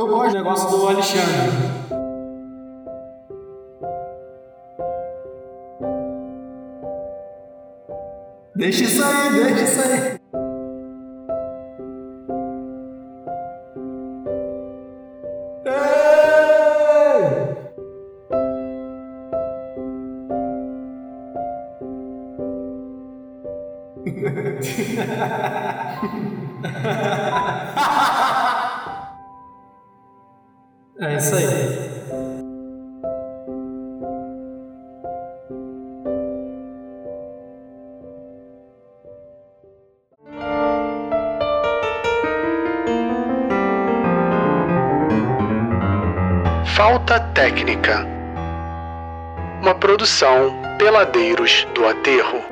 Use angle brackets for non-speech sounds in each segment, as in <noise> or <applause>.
Eu gosto do negócio do Alexandre. Deixa isso aí, deixa isso aí. Técnica. Uma produção Peladeiros do Aterro.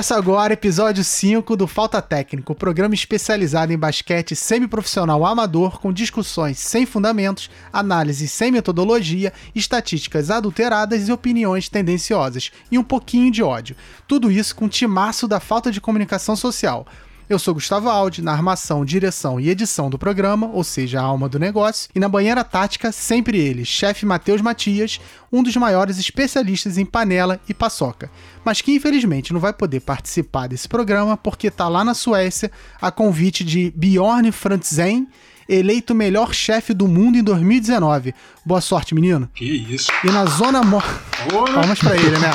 Começa agora episódio 5 do Falta Técnica, o programa especializado em basquete semiprofissional amador com discussões sem fundamentos, análises sem metodologia, estatísticas adulteradas e opiniões tendenciosas, e um pouquinho de ódio. Tudo isso com timaço da falta de comunicação social. Eu sou Gustavo Aldi, na armação, direção e edição do programa, ou seja, a alma do negócio, e na banheira tática, sempre ele, chefe Matheus Matias, um dos maiores especialistas em panela e paçoca, mas que infelizmente não vai poder participar desse programa porque tá lá na Suécia a convite de Bjorn Frantzen, eleito melhor chefe do mundo em 2019. Boa sorte, menino. Que isso. E na zona morta. Palmas pra ele, né?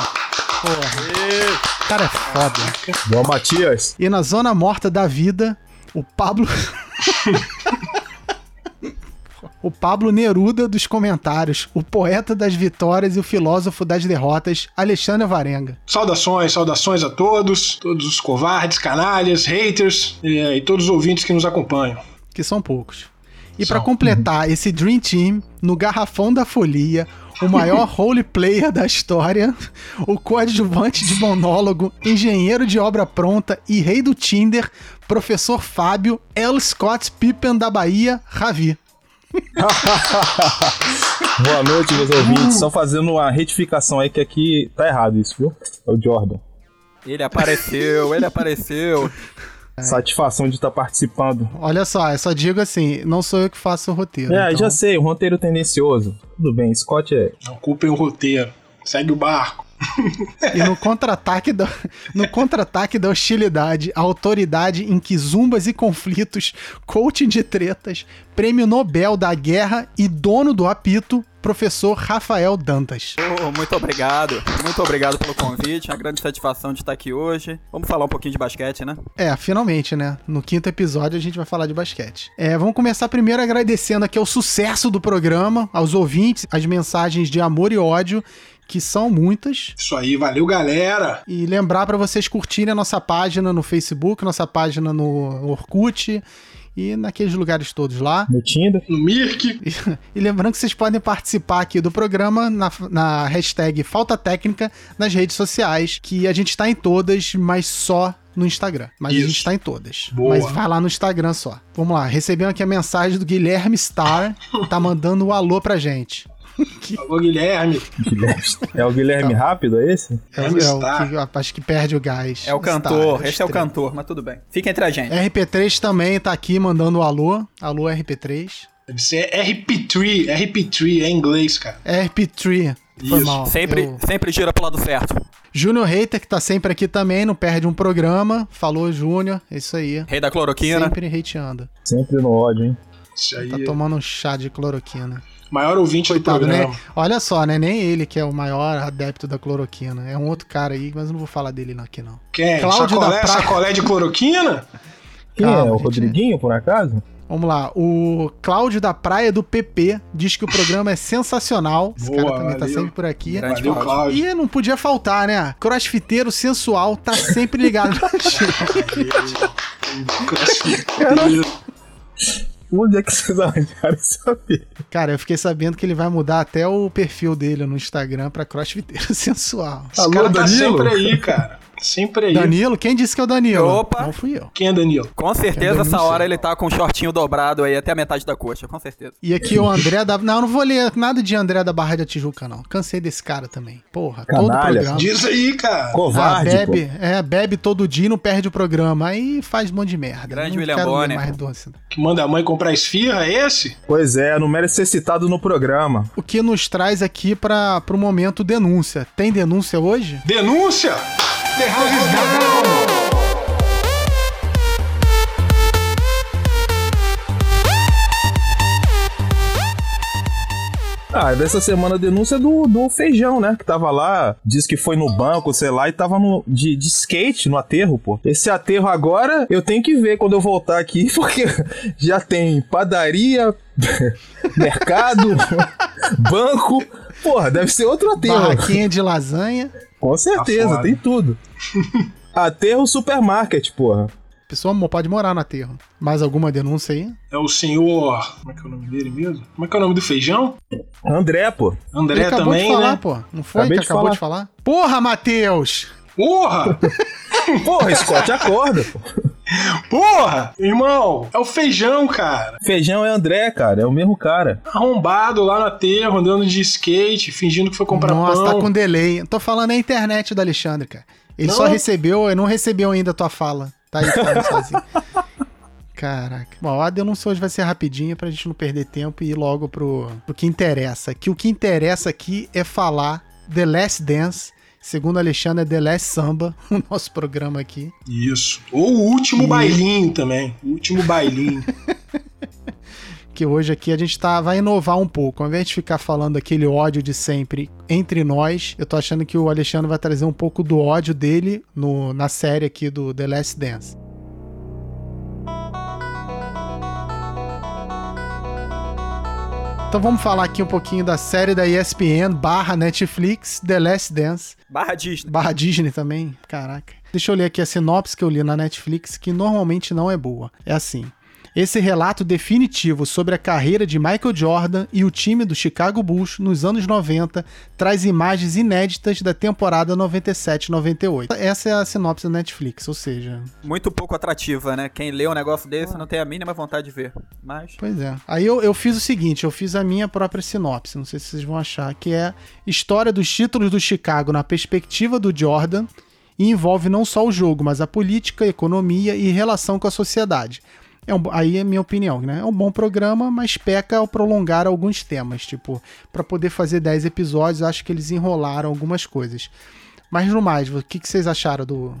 Porra. O cara é foda. Boa, Matias. E na zona morta da vida, o Pablo. <laughs> o Pablo Neruda dos comentários, o poeta das vitórias e o filósofo das derrotas, Alexandre Varenga. Saudações, saudações a todos, todos os covardes, canalhas, haters e, e todos os ouvintes que nos acompanham. Que são poucos. E para completar esse Dream Team, no garrafão da folia, o maior role player da história, o coadjuvante de monólogo, engenheiro de obra pronta e rei do Tinder, professor Fábio L. Scott Pippen da Bahia, Ravi. <laughs> Boa noite, meus ouvintes. Só fazendo uma retificação aí que aqui tá errado isso, viu? É o Jordan. Ele apareceu, ele apareceu. Satisfação de estar participando. Olha só, eu só digo assim, não sou eu que faço o roteiro. É, então- já sei, um roteiro tendencioso. Tudo bem, Scott é. Não culpem o roteiro. Segue o barco. E no contra-ataque da, no contra-ataque da hostilidade, a autoridade em que zumbas e conflitos, coaching de tretas, prêmio Nobel da Guerra e dono do apito, professor Rafael Dantas. Oh, muito obrigado, muito obrigado pelo convite. É uma grande satisfação de estar aqui hoje. Vamos falar um pouquinho de basquete, né? É, finalmente, né? No quinto episódio a gente vai falar de basquete. É, vamos começar primeiro agradecendo aqui ao sucesso do programa, aos ouvintes, as mensagens de amor e ódio, que são muitas. Isso aí, valeu, galera. E lembrar para vocês curtirem a nossa página no Facebook, nossa página no Orkut e naqueles lugares todos lá. No Tinder. No Mirk. <laughs> E, e lembrando que vocês podem participar aqui do programa na, na hashtag Falta Técnica nas redes sociais, que a gente está em todas, mas só no Instagram. Mas a Isso. gente tá em todas. Boa. Mas vai lá no Instagram só. Vamos lá, recebemos aqui a mensagem do Guilherme Star, tá mandando um alô pra gente. <laughs> Alô, Guilherme. Guilherme. É o Guilherme Rápido, é esse? É, Guilherme é o que acho que perde o gás. É o Star, cantor, esse é o cantor, mas tudo bem. Fica entre a gente. RP3 também tá aqui mandando um alô. Alô, RP3. Deve ser RP3. RP3 é inglês, cara. RP3. Foi Isso. mal. Sempre, Eu- sempre gira pro lado certo. Júnior Hater, que tá sempre aqui também, não perde um programa. Falou, Júnior. É isso aí. Rei da cloroquina. Sempre hateando. Sempre no ódio, hein? Isso aí. Tá tomando um chá de cloroquina. Maior ouvinte Coitado, do né? programa. Olha só, né? Nem ele que é o maior adepto da cloroquina. É um outro cara aí, mas eu não vou falar dele não- aqui não. Quem? Cláudio sacolé, da Praia. sacolé de cloroquina? Quem Calma, é? O gente. Rodriguinho, por acaso? Vamos lá. O Cláudio da Praia do PP diz que o programa é sensacional. Esse Boa, cara também tá valeu. sempre por aqui. Grande Valeu, Cláudio. E não podia faltar, né? Crossfiteiro sensual tá sempre ligado. <laughs> <laughs> Crossfiteiro. Onde é que vocês <laughs> arranjaram esse apelido? Cara, eu fiquei sabendo que ele vai mudar até o perfil dele no Instagram pra crossfiteiro <laughs> sensual. Esse Alô, cara tá Danilo? sempre aí, cara. Sempre aí. Danilo? Quem disse que é o Danilo? Opa. Não fui eu. Quem é Danilo? Com certeza, Quem essa hora ele tá com o shortinho dobrado aí até a metade da coxa, com certeza. E aqui o André da. Não, não vou ler nada de André da Barra da Tijuca, não. Cansei desse cara também. Porra, todo Canalha. programa. Diz aí, cara. Ah, Covarde, bebe, pô. é, bebe todo dia e não perde o programa. Aí faz um monte de merda. Grande William Bonner. Que manda a mãe comprar esfirra, é esse? Pois é, não merece ser citado no programa. O que nos traz aqui para o momento denúncia. Tem denúncia hoje? Denúncia! Ah, dessa semana a denúncia do, do Feijão, né? Que tava lá, disse que foi no banco, sei lá, e tava no, de, de skate no aterro, pô. Esse aterro agora eu tenho que ver quando eu voltar aqui, <laughs> porque já tem padaria, <laughs> mercado, <laughs> banco. Porra, deve ser outro aterro. Barraquinha de lasanha. Com certeza, foda. tem tudo. <laughs> Aterro supermarket, porra. Pessoa pode morar no aterro. Mais alguma denúncia aí? É o senhor. Como é que é o nome dele mesmo? Como é que é o nome do feijão? André, pô. André Ele acabou também, de falar, né? pô. Não foi Acabei que de acabou falar. de falar? Porra, Matheus! Porra! <laughs> Porra, Scott, acorda, pô. Porra! Irmão, é o feijão, cara. Feijão é André, cara, é o mesmo cara. Arrombado lá no aterro, andando de skate, fingindo que foi comprar Nossa, pão. tá com delay. Tô falando é a internet do Alexandre, cara. Ele Não. só recebeu, ele não recebeu ainda a tua fala. Tá aí falando sozinho. Caraca. Bom, a denúncia hoje vai ser rapidinha pra gente não perder tempo e ir logo pro, pro que interessa. Que o que interessa aqui é falar The Last Dance. Segundo Alexandre, é The Last Samba, <laughs> o nosso programa aqui. Isso. Ou o último E- bailinho também. O último bailinho. <laughs> que hoje aqui a gente tá, vai inovar um pouco. Ao invés de ficar falando aquele ódio de sempre entre nós, eu tô achando que o Alexandre vai trazer um pouco do ódio dele no, na série aqui do The Last Dance. Então vamos falar aqui um pouquinho da série da ESPN barra Netflix, The Last Dance. Barra Disney. Barra Disney também, caraca. Deixa eu ler aqui a sinopse que eu li na Netflix, que normalmente não é boa. É assim. Esse relato definitivo sobre a carreira de Michael Jordan e o time do Chicago Bulls nos anos 90 traz imagens inéditas da temporada 97-98. Essa é a sinopse da Netflix, ou seja, Muito pouco atrativa, né? Quem lê um negócio desse não tem a mínima vontade de ver. Mas. Pois é. Aí eu, eu fiz o seguinte, eu fiz a minha própria sinopse, não sei se vocês vão achar, que é história dos títulos do Chicago na perspectiva do Jordan e envolve não só o jogo, mas a política, a economia e relação com a sociedade. É um, aí é minha opinião, né? É um bom programa, mas peca ao prolongar alguns temas. Tipo, para poder fazer 10 episódios, acho que eles enrolaram algumas coisas. Mas no mais, o que, que vocês acharam do,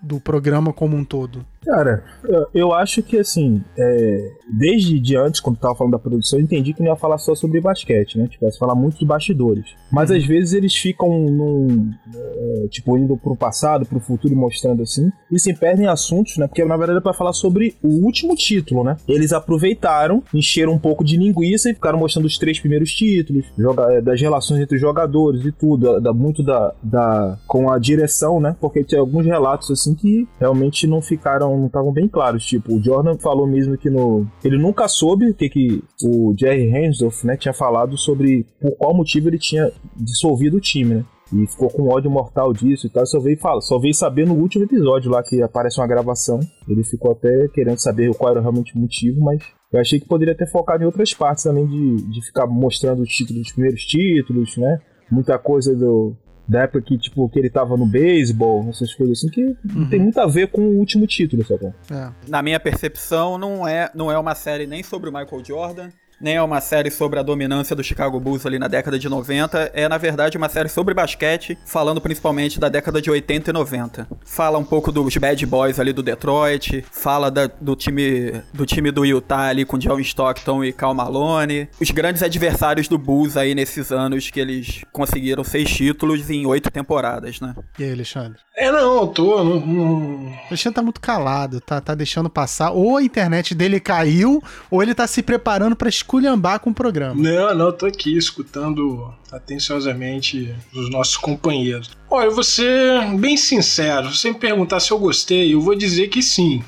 do programa como um todo? Cara, eu- eu acho que assim, é, desde de antes, quando tava falando da produção, eu entendi que não ia falar só sobre basquete, né? Tipo, ia falar muito de bastidores. Mas às vezes eles ficam num. é, tipo, indo pro passado, pro futuro, mostrando assim, e se perdem em assuntos, né? Porque na verdade é pra falar sobre o último título, né? Eles aproveitaram, encheram um pouco de linguiça e ficaram mostrando os três primeiros títulos, joga- é, das relações entre os jogadores e tudo, da, muito da, da. com a direção, né? Porque tinha alguns relatos assim que realmente não ficaram, estavam bem claros. Tipo, o Jordan falou mesmo que no. Ele nunca soube o que, que o Jerry Reinsdorf, né, tinha falado sobre por qual motivo ele tinha dissolvido o time, né? E ficou com ódio mortal disso e tal. Só veio, fala, só veio saber no último episódio lá que aparece uma gravação. Ele ficou até querendo saber qual era realmente o motivo, mas eu achei que poderia ter focado em outras partes também de, de ficar mostrando os títulos dos primeiros títulos, né? Muita coisa do, da época que, tipo, que ele tava no beisebol, essas coisas assim, que não tem muito a ver com o último título, sabe? É. Na minha percepção, não é, não é uma série nem sobre o Michael Jordan, nem é uma série sobre a dominância do Chicago Bulls ali na década de 90. É, na verdade, uma série sobre basquete, falando principalmente da década de 80 e 90. Fala um pouco dos bad boys ali do Detroit, fala da- do, time, do time do Utah ali com John Stockton e Cal Malone. Os grandes adversários do Bulls aí nesses anos que eles conseguiram seis títulos em oito temporadas, né? E aí, Alexandre? É, não, eu tô. Não, não- O Alexandre tá muito calado, tá, tá deixando passar. Ou a internet dele caiu, ou ele tá se preparando pra esculhambar com o programa. Não, não, eu tô aqui escutando atenciosamente os nossos companheiros. Olha, eu vou ser bem sincero. Se você me perguntar se eu gostei, eu vou dizer que sim.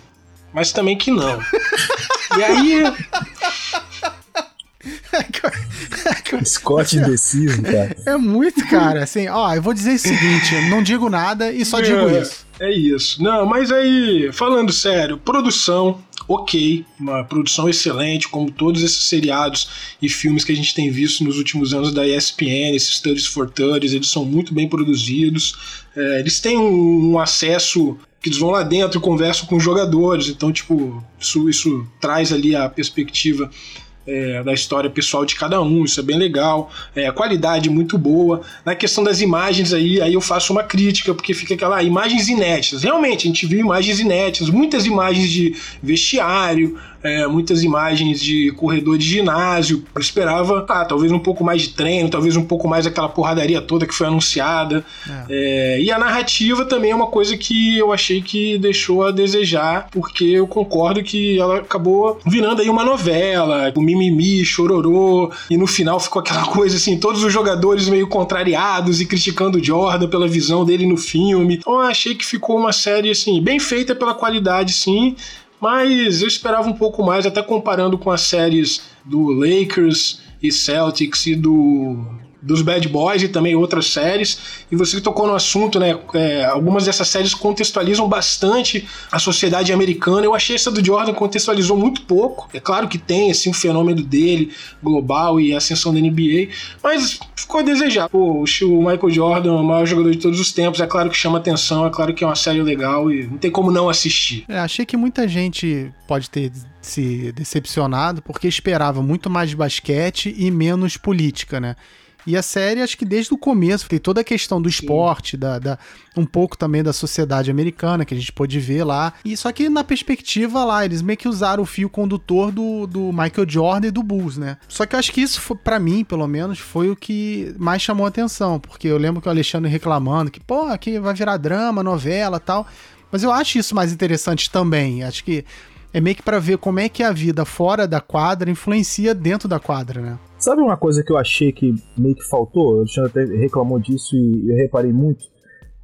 Mas também que não. <laughs> e aí, <laughs> Scott indeciso, cara. É muito, cara. Assim, ó, eu vou dizer o seguinte: não digo nada e só digo É. isso. É isso. Não, mas aí, falando sério, produção, ok, uma produção excelente, como todos esses seriados e filmes que a gente tem visto nos últimos anos da ESPN, esses Studies for Studies, eles são muito bem produzidos. É, eles têm um, um acesso que eles vão lá dentro e conversam com os jogadores, então, tipo, isso, isso traz ali a perspectiva é, da história pessoal de cada um, isso é bem legal, é, qualidade muito boa. Na questão das imagens aí, aí eu faço uma crítica, porque fica aquela ah, imagens inéditas. Realmente, a gente viu imagens inéditas, muitas imagens de vestiário, é, muitas imagens de corredor de ginásio. Eu esperava, ah, talvez um pouco mais de treino, talvez um pouco mais aquela porradaria toda que foi anunciada. É. É, e a narrativa também é uma coisa que eu achei que deixou a desejar, porque eu concordo que ela acabou virando aí uma novela, o mimimi, chororô, e no final ficou aquela <laughs> coisa assim, todos os jogadores meio contrariados e criticando o Jordan pela visão dele no filme. Então eu achei que ficou uma série assim, bem feita pela qualidade, sim, mas eu esperava um pouco mais, até comparando com as séries do Lakers e Celtics e do dos Bad Boys e também outras séries. E você tocou no assunto, né? É, algumas dessas séries contextualizam bastante a sociedade americana. Eu achei essa do Jordan contextualizou muito pouco. É claro que tem assim, um fenômeno dele global e a ascensão da NBA, mas ficou a desejar. Pô, o Michael Jordan, o maior jogador de todos os tempos, é claro que chama atenção, é claro que é uma série legal e não tem como não assistir. É, achei que muita gente pode ter se decepcionado porque esperava muito mais de basquete e menos política, né? E a série, acho que desde o começo, tem toda a questão do esporte, da, da, um pouco também da sociedade americana, que a gente pôde ver lá. E só que na perspectiva lá, eles meio que usaram o fio condutor do, do Michael Jordan e do Bulls, né? Só que eu acho que isso, para mim, pelo menos, foi o que mais chamou a atenção, porque eu lembro que o Alexandre reclamando que, pô, aqui vai virar drama, novela tal. Mas eu acho isso mais interessante também. Acho que é meio que para ver como é que a vida fora da quadra influencia dentro da quadra, né? Sabe uma coisa que eu achei que meio que faltou? O Alexandre até reclamou disso e eu reparei muito.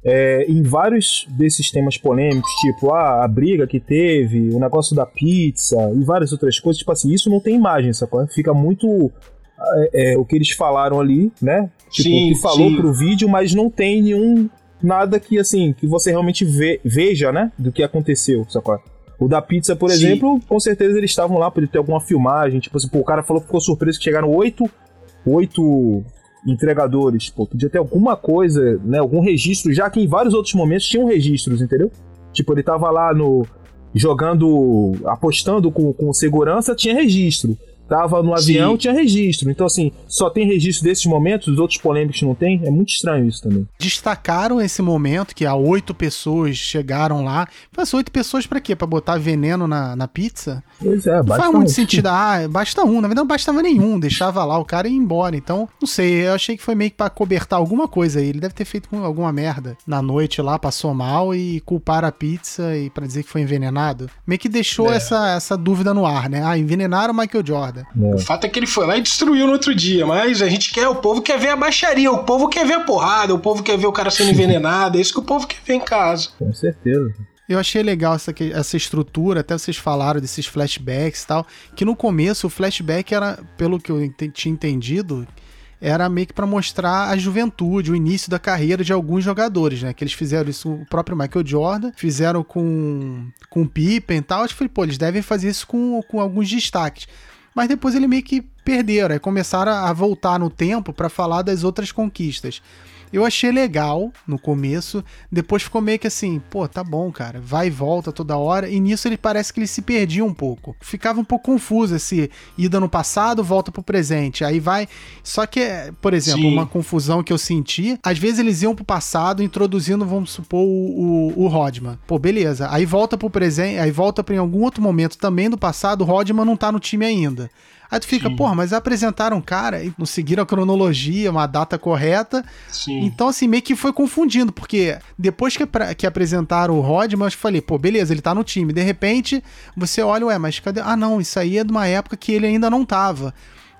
É, em vários desses temas polêmicos, tipo ah, a briga que teve, o negócio da pizza e várias outras coisas, tipo assim, isso não tem imagem, sacou? Fica muito é, é, o que eles falaram ali, né? Tipo, sim, o que falou sim. pro vídeo, mas não tem nenhum nada que assim, que você realmente ve, veja, né? Do que aconteceu, sacou? O da pizza, por Sim. exemplo, com certeza eles estavam lá, podia ter alguma filmagem. Tipo assim, pô, o cara falou que ficou surpreso que chegaram oito, oito entregadores. Pô, podia ter alguma coisa, né? Algum registro, já que em vários outros momentos tinham registros, entendeu? Tipo, ele tava lá no. jogando. apostando com, com segurança, tinha registro. Tava no avião, Sim. tinha registro. Então, assim, só tem registro desses momentos, os outros polêmicos não tem. É muito estranho isso também. Destacaram esse momento que há oito pessoas chegaram lá. Mas oito pessoas para quê? Para botar veneno na, na pizza? Pois é, não faz muito um. sentido. Ah, basta um. Na verdade, não bastava nenhum. Deixava lá o cara e ia embora. Então, não sei. Eu achei que foi meio que pra cobertar alguma coisa aí. Ele deve ter feito alguma merda na noite lá, passou mal e culpar a pizza e para dizer que foi envenenado. Meio que deixou é. essa, essa dúvida no ar, né? Ah, envenenaram o Michael Jordan. É. O fato é que ele foi lá e destruiu no outro dia, mas a gente quer, o povo quer ver a baixaria, o povo quer ver a porrada, o povo quer ver o cara sendo <laughs> envenenado, é isso que o povo quer ver em casa. Com certeza. Eu achei legal essa, essa estrutura, até vocês falaram desses flashbacks e tal, que no começo o flashback era, pelo que eu tinha entendido, era meio que para mostrar a juventude, o início da carreira de alguns jogadores, né? Que eles fizeram isso, o próprio Michael Jordan, fizeram com, com o Pippen e tal. Que falei, pô, eles devem fazer isso com, com alguns destaques mas depois ele meio que perderam, aí começaram a voltar no tempo para falar das outras conquistas. Eu achei legal no começo, depois ficou meio que assim, pô, tá bom, cara, vai e volta toda hora, e nisso ele parece que ele se perdia um pouco. Ficava um pouco confuso esse ida no passado, volta pro presente, aí vai. Só que, por exemplo, Sim. uma confusão que eu senti, às vezes eles iam pro passado introduzindo, vamos supor, o, o, o Rodman. Pô, beleza, aí volta pro presente, aí volta pra em algum outro momento também do passado, o Rodman não tá no time ainda. Aí tu fica, Sim. porra, mas apresentaram um cara e não seguiram a cronologia, uma data correta. Sim. Então, assim, meio que foi confundindo, porque depois que, que apresentaram o Rodman, eu falei, pô, beleza, ele tá no time. De repente, você olha, ué, mas cadê? Ah, não, isso aí é de uma época que ele ainda não tava.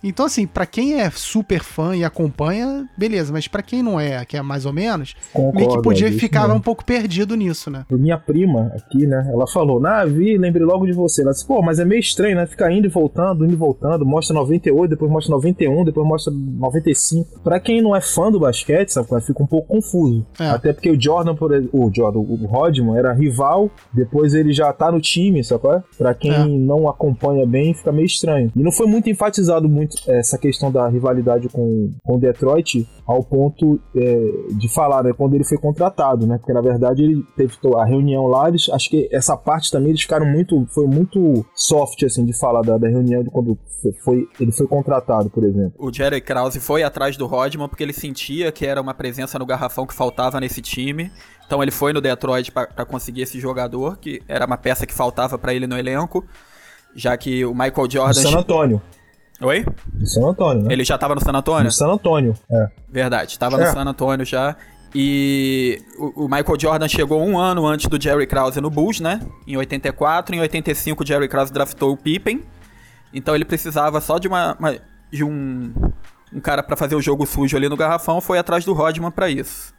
Então, assim, para quem é super fã e acompanha, beleza, mas para quem não é, que é mais ou menos, Concordo, meio que podia é ficar um pouco perdido nisso, né? Minha prima aqui, né, ela falou, ah, vi, lembrei logo de você. Ela disse, pô, mas é meio estranho, né? Ficar indo e voltando, indo e voltando, mostra 98, depois mostra 91, depois mostra 95. Pra quem não é fã do basquete, sabe, fica um pouco confuso. É. Até porque o Jordan, por o Jordan, o Rodman era rival, depois ele já tá no time, sabe? Pra quem é. não acompanha bem, fica meio estranho. E não foi muito enfatizado muito essa questão da rivalidade com, com Detroit ao ponto é, de falar, né, quando ele foi contratado, né? Porque na verdade ele teve a reunião lá, eles, acho que essa parte também eles ficaram muito, foi muito soft assim de falar da, da reunião de quando foi, ele foi contratado, por exemplo. O Jerry Krause foi atrás do Rodman porque ele sentia que era uma presença no garrafão que faltava nesse time. Então ele foi no Detroit para conseguir esse jogador, que era uma peça que faltava para ele no elenco, já que o Michael Jordan. San Antônio. Oi? No San Antônio, né? Ele já tava no San Antônio? No San Antônio, é. Verdade, tava é. no San Antônio já. E o, o, Michael Jordan chegou um ano antes do Jerry Krause no Bulls, né? Em 84. Em 85, o Jerry Krause draftou o Pippen. Então ele precisava só de uma, uma de um, um cara para fazer o jogo sujo ali no garrafão. Foi atrás do Rodman para isso.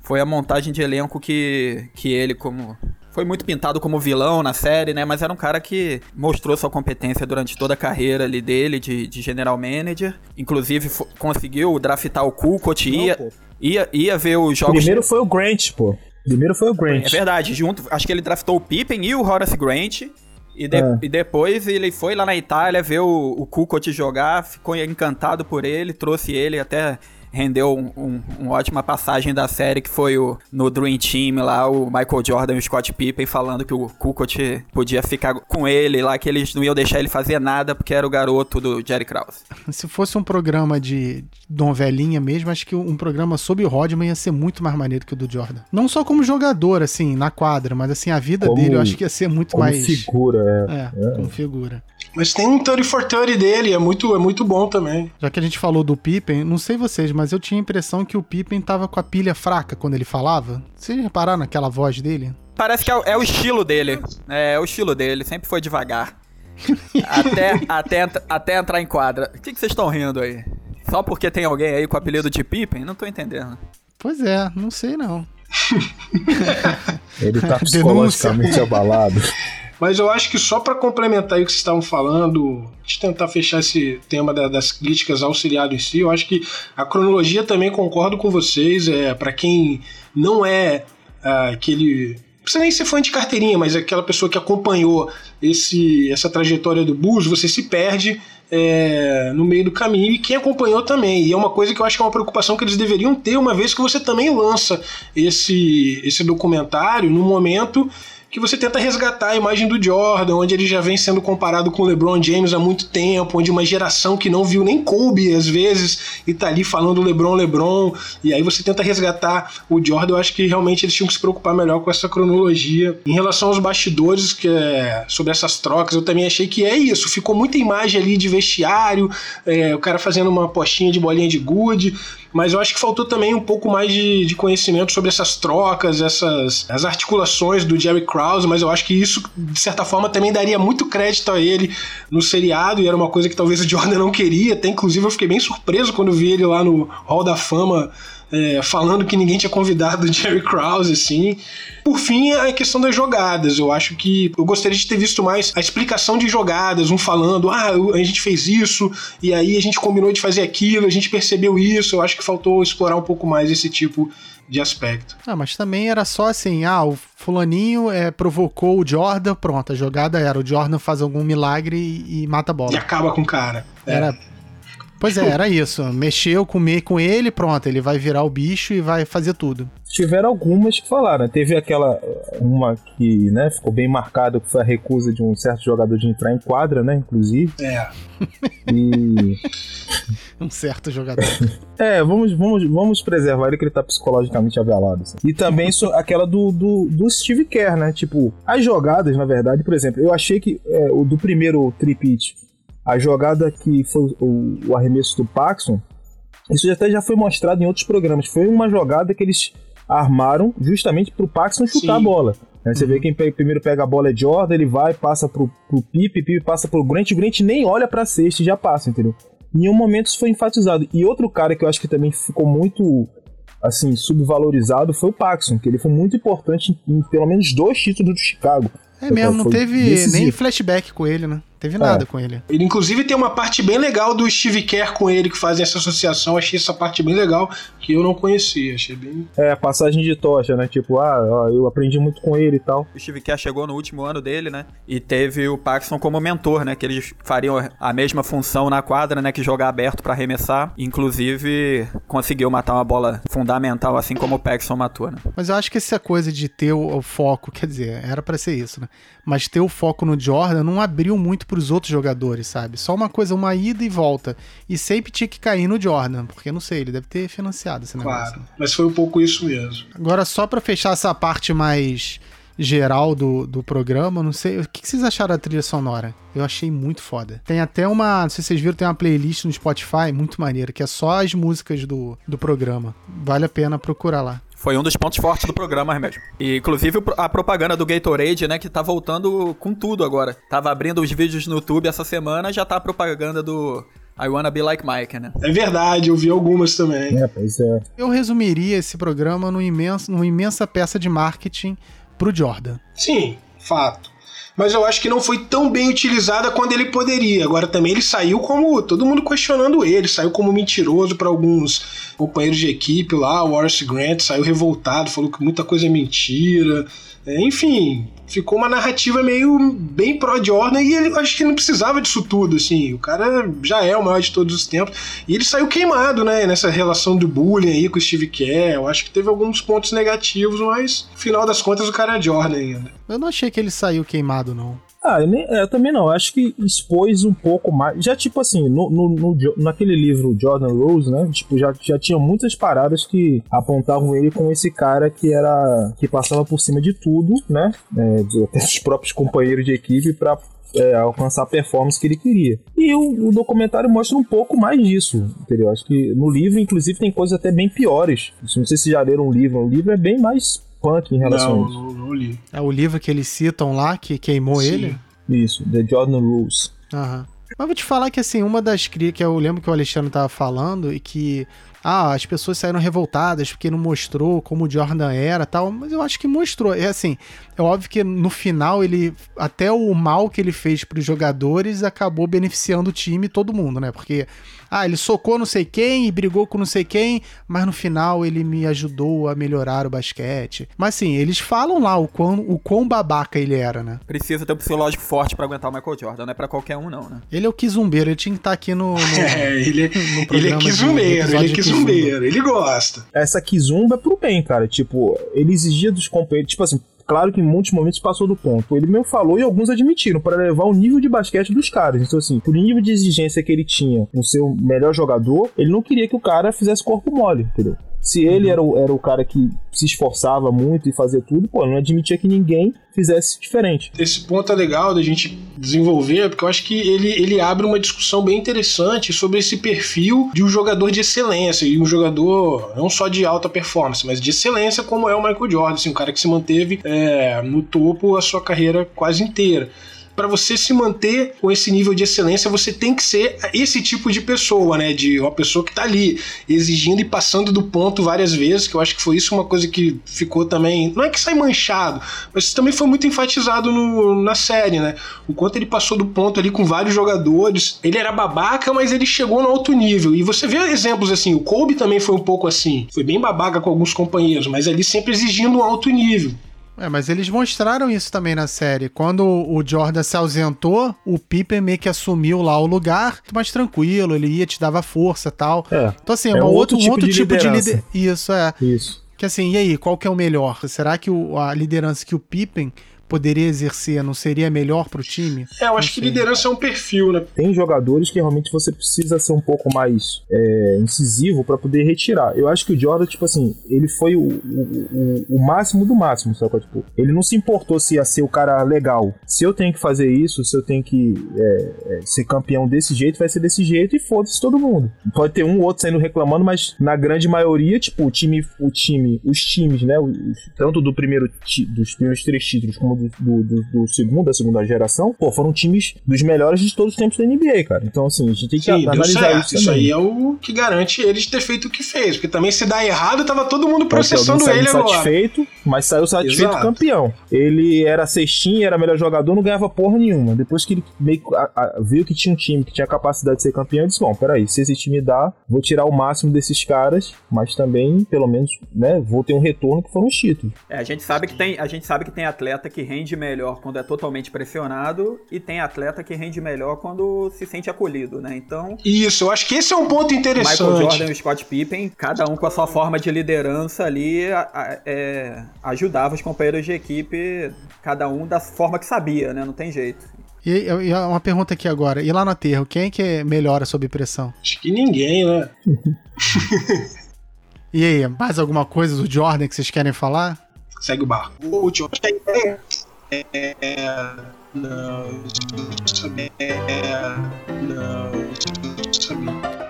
Foi a montagem de elenco que, que ele, como foi muito pintado como vilão na série, né? Mas era um cara que mostrou sua competência durante toda a carreira ali dele, de, de general manager. Inclusive, conseguiu draftar o Kukoc, ia, ia, ia ver os jogos... Primeiro foi o Grant, pô. Primeiro foi o Grant. É verdade, junto, acho que ele draftou o Pippen e o Horace Grant. E, de, é. e, depois ele foi lá na Itália ver o, o Kukoc jogar, ficou encantado por ele, trouxe ele até rendeu um, um, uma ótima passagem da série que foi o, no Dream Team lá, o Michael Jordan e o Scott Pippen falando que o Kukoc podia ficar com ele lá, que eles não iam deixar ele fazer nada porque era o garoto do Jerry Krause. Se fosse um programa de novelinha mesmo, acho que um programa sobre o Rodman ia ser muito mais maneiro que o do Jordan. Não só como jogador, assim, na quadra, mas assim, a vida como, dele eu acho que ia ser muito mais... figura, é. É, é. como figura. Mas tem um 30 for 30 dele, é muito, é muito bom também. Já que a gente falou do Pippen, não sei vocês, mas eu tinha a impressão que o Pippen tava com a pilha fraca quando ele falava. Vocês repararam naquela voz dele? Parece que é, é o estilo dele. É, é, o estilo dele, sempre foi devagar. até, até, até entrar em quadra. O que, que vocês estão rindo aí? Só porque tem alguém aí com o apelido de Pippen? Não tô entendendo. Pois é, não sei não. <laughs> ele tá <laughs> psicologicamente abalado. <laughs> Mas eu acho que só para complementar o que vocês estavam falando, de tentar fechar esse tema da, das críticas ao seriado em si, eu acho que a cronologia também concordo com vocês. É para quem não é ah, aquele não precisa nem ser fã de carteirinha, mas aquela pessoa que acompanhou esse, essa trajetória do Bulls, você se perde é, no meio do caminho e quem acompanhou também. E é uma coisa que eu acho que é uma preocupação que eles deveriam ter, uma vez que você também lança esse, esse documentário no momento que você tenta resgatar a imagem do Jordan, onde ele já vem sendo comparado com o LeBron James há muito tempo, onde uma geração que não viu nem Kobe às vezes e tá ali falando LeBron, LeBron, e aí você tenta resgatar o Jordan. Eu acho que realmente eles tinham que se preocupar melhor com essa cronologia. Em relação aos bastidores, que é sobre essas trocas, eu também achei que é isso. Ficou muita imagem ali de vestiário, é, o cara fazendo uma postinha de bolinha de gude mas eu acho que faltou também um pouco mais de, de conhecimento sobre essas trocas, essas as articulações do Jerry Krause, mas eu acho que isso, de certa forma, também daria muito crédito a ele no seriado, e era uma coisa que talvez o Jordan não queria, até inclusive eu fiquei bem surpreso quando vi ele lá no Hall da Fama é, falando que ninguém tinha convidado o Jerry Krause, assim. Por fim, a questão das jogadas. Eu acho que eu gostaria de ter visto mais a explicação de jogadas, um falando, ah, a gente fez isso, e aí a gente combinou de fazer aquilo, a gente percebeu isso. Eu acho que faltou explorar um pouco mais esse tipo de aspecto. Ah, mas também era só assim, ah, o fulaninho é, provocou o Jordan, pronto, a jogada era, o Jordan faz algum milagre e, e mata a bola. E acaba com o cara. É. Pois é, era isso. Mexeu, comer com ele, pronto, ele vai virar o bicho e vai fazer tudo. Tiveram algumas que falaram. Teve aquela, uma que né, ficou bem marcada, que foi a recusa de um certo jogador de entrar em quadra, né, inclusive. É. E... <laughs> um certo jogador. <laughs> é, vamos, vamos, vamos preservar ele que ele tá psicologicamente abalado. Assim. E também aquela do, do, do, Steve Kerr, né, tipo, as jogadas, na verdade, por exemplo, eu achei que é, o do primeiro tripit a jogada que foi o, o arremesso do Paxson, isso até já foi mostrado em outros programas. Foi uma jogada que eles armaram justamente para o Paxson chutar Sim. a bola. Né? Você uhum. vê quem primeiro pega a bola é Jordan, ele vai, passa pro, pro Pipe, Pipe passa pro Grant, o Grant nem olha pra cesta e já passa, entendeu? Em nenhum momento isso foi enfatizado. E outro cara que eu acho que também ficou muito assim, subvalorizado foi o Paxson, que ele foi muito importante em pelo menos dois títulos do Chicago. É mesmo, não teve decisivo. nem flashback com ele, né? Teve nada é. com ele. Ele, inclusive, tem uma parte bem legal do Steve Kerr com ele, que fazem essa associação. Achei essa parte bem legal, que eu não conhecia. Achei bem. É, a passagem de tocha, né? Tipo, ah, ó, eu aprendi muito com ele e tal. O Steve Kerr chegou no último ano dele, né? E teve o Paxson como mentor, né? Que eles fariam a mesma função na quadra, né? Que jogar aberto para arremessar. Inclusive, conseguiu matar uma bola fundamental, assim como o Paxson matou, né? Mas eu acho que essa coisa de ter o, o foco, quer dizer, era para ser isso, né? Mas ter o foco no Jordan não abriu muito para os outros jogadores, sabe? Só uma coisa, uma ida e volta. E sempre tinha que cair no Jordan, porque não sei, ele deve ter financiado esse negócio. Claro, mas foi um pouco isso mesmo. Agora, só para fechar essa parte mais geral do, do programa, não sei, o que vocês acharam da trilha sonora? Eu achei muito foda. Tem até uma, não sei se vocês viram, tem uma playlist no Spotify muito maneira, que é só as músicas do, do programa. Vale a pena procurar lá. Foi um dos pontos fortes do programa mesmo. E, inclusive, a propaganda do Gatorade, né, que tá voltando com tudo agora. Tava abrindo os vídeos no YouTube essa semana, já tá a propaganda do I Wanna Be Like Mike, né? É verdade, eu vi algumas também. É, pois é. Eu resumiria esse programa numa imensa, numa imensa peça de marketing pro Jordan. Sim, fato mas eu acho que não foi tão bem utilizada quando ele poderia. Agora também ele saiu como todo mundo questionando ele, saiu como mentiroso para alguns companheiros de equipe lá, o Horace Grant saiu revoltado, falou que muita coisa é mentira. Enfim, ficou uma narrativa meio bem pró-Jordan e ele acho que não precisava disso tudo, assim. O cara já é o maior de todos os tempos. E ele saiu queimado, né, nessa relação do bullying aí com o Steve Kerr. Eu acho que teve alguns pontos negativos, mas no final das contas o cara é Jordan ainda. Eu não achei que ele saiu queimado, não. Ah, eu, nem, é, eu, também não. Acho que expôs um pouco mais. Já, tipo assim, no, no, no, naquele livro Jordan Rose, né? Tipo, já, já tinha muitas paradas que apontavam ele com esse cara que era. que passava por cima de tudo, né? É, até os próprios companheiros de equipe pra é, alcançar a performance que ele queria. E o, o, documentário mostra um pouco mais disso, entendeu? Acho que no livro, inclusive, tem coisas até bem piores. Não sei se já leram um livro, o livro é bem mais punk em relação não, a isso. Não, não li. É o livro que eles citam lá, que queimou Sim. ele? Isso, The Jordan Rules. Aham. Mas vou te falar que, assim, uma das críticas que eu lembro que o Alexandre tava falando e que ah, as pessoas saíram revoltadas porque não mostrou como o Jordan era tal, mas eu acho que mostrou. É assim, é óbvio que no final ele, até o mal que ele fez para os jogadores acabou beneficiando o time e todo mundo, né? Porque ah, ele socou não sei quem e brigou com não sei quem, mas no final ele me ajudou a melhorar o basquete. Mas assim, eles falam lá o quão, o quão babaca ele era, né? Precisa ter um psicológico forte para aguentar o Michael Jordan, não é pra qualquer um, não, né? Ele é o Kizumbeiro, ele tinha que estar tá aqui no. no <laughs> é, ele, é, ele é Kizumbeiro, ele é Kizumbeiro, ele gosta. Essa Kizumba é pro bem, cara. Tipo, ele exigia dos companheiros, tipo assim, claro que em muitos momentos passou do ponto. Ele mesmo falou e alguns admitiram para levar o nível de basquete dos caras. Então, assim, por nível de exigência que ele tinha com seu melhor jogador, ele não queria que o cara fizesse corpo mole, entendeu? Se ele era o, era o cara que se esforçava muito e fazia tudo, pô, não admitia que ninguém fizesse diferente. Esse ponto é legal da gente desenvolver, porque eu acho que ele, ele abre uma discussão bem interessante sobre esse perfil de um jogador de excelência e um jogador não só de alta performance, mas de excelência como é o Michael Jordan, assim, um cara que se manteve é, no topo a sua carreira quase inteira para você se manter com esse nível de excelência, você tem que ser esse tipo de pessoa, né? De uma pessoa que tá ali exigindo e passando do ponto várias vezes, que eu acho que foi isso uma coisa que ficou também. Não é que sai manchado, mas também foi muito enfatizado no, na série, né? O quanto ele passou do ponto ali com vários jogadores. Ele era babaca, mas ele chegou no alto nível. E você vê exemplos assim, o Kobe também foi um pouco assim. Foi bem babaca com alguns companheiros, mas ali sempre exigindo um alto nível. É, mas eles mostraram isso também na série. Quando o Jordan se ausentou, o Pippen meio que assumiu lá o lugar, mais tranquilo, ele ia, te dava força tal. É. Então, assim, é, é um outro, tipo, um outro de tipo de liderança. Isso, é. Isso. Que assim, e aí, qual que é o melhor? Será que o, a liderança que o Pippen poderia exercer não seria melhor para o time? É, eu acho que liderança é um perfil, né? Tem jogadores que realmente você precisa ser um pouco mais é, incisivo para poder retirar. Eu acho que o Jordan, tipo assim, ele foi o, o, o, o máximo do máximo, sabe? Tipo, ele não se importou se ia ser o cara legal. Se eu tenho que fazer isso, se eu tenho que é, é, ser campeão desse jeito, vai ser desse jeito e foda-se todo mundo. Pode ter um ou outro saindo reclamando, mas na grande maioria, tipo, o time, o time, os times, né? Os, tanto do primeiro dos primeiros três títulos como do, do, do, do segundo, da segunda geração, pô, foram times dos melhores de todos os tempos da NBA, cara. Então, assim, a gente tem que Sim, analisar certo. isso. Isso aí é o que garante ele de ter feito o que fez. Porque também se dá errado, tava todo mundo ser alguém processando ele agora. satisfeito, mas saiu satisfeito Exato. campeão. Ele era cestinho, era melhor jogador, não ganhava porra nenhuma. Depois que ele meio que, a- a- viu que tinha um time que tinha capacidade de ser campeão, ele disse: Bom, peraí, se esse time dá, vou tirar o máximo desses caras, mas também, pelo menos, né, vou ter um retorno que foram os títulos. É, a gente sabe que tem, a gente sabe que tem atleta que rende melhor quando é totalmente pressionado e tem atleta que rende melhor quando se sente acolhido, né? Então, Isso, eu acho que esse é um ponto Michael interessante. Jordan e o Scott Pippen, cada um com a sua forma de liderança ali, a- a- é, ajudava os companheiros de equipe, cada um da forma que sabia, né? Não tem jeito. E, e uma pergunta aqui agora. E lá no aterro, quem é que melhora sob pressão? Acho que ninguém, né? <laughs> E aí, mais alguma coisa do Jordan que vocês querem falar? Segue o barco. O último. É, não. Não.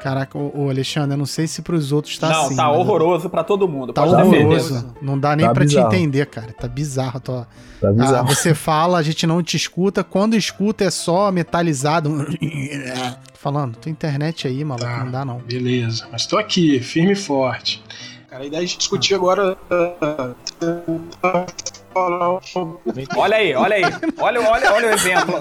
Caraca, ô, ô, Alexandre, eu não sei se pros outros tá não, assim. tá mas- horroroso pra todo mundo. Tá horroroso. Não dá nem Tá pra bizarro. te entender, cara. Tá bizarro. Tô... Tá Ah, bizarro. você fala, a gente não te escuta. Quando escuta é só metalizado. <laughs> Tô Falando, tua internet aí, maluco, Tá. não dá não. Beleza, mas tô aqui, firme e forte. Cara, a ideia de discutir agora. ah, Olha aí, olha aí. Olha, olha, olha o exemplo.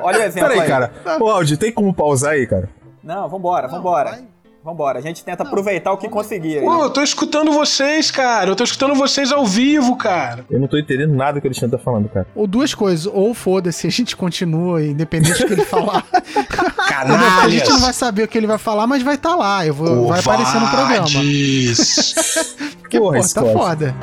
Olha o exemplo Peraí, aí. cara. Ô, Aldi, tem como pausar aí, cara? Não, vambora, vambora. Vambora. A gente tenta aproveitar o que conseguir. aí. Pô, eu tô escutando vocês, cara. Eu tô escutando vocês ao vivo, cara. Eu não tô entendendo nada que o Alexandre tá falando, cara. Ou duas coisas, ou foda-se, a gente continua, independente do que ele falar. <laughs> a gente não vai saber o que ele vai falar, mas vai estar lá. Eu vou, vai aparecer no programa. <laughs> Porque, Porra, pô, tá foda.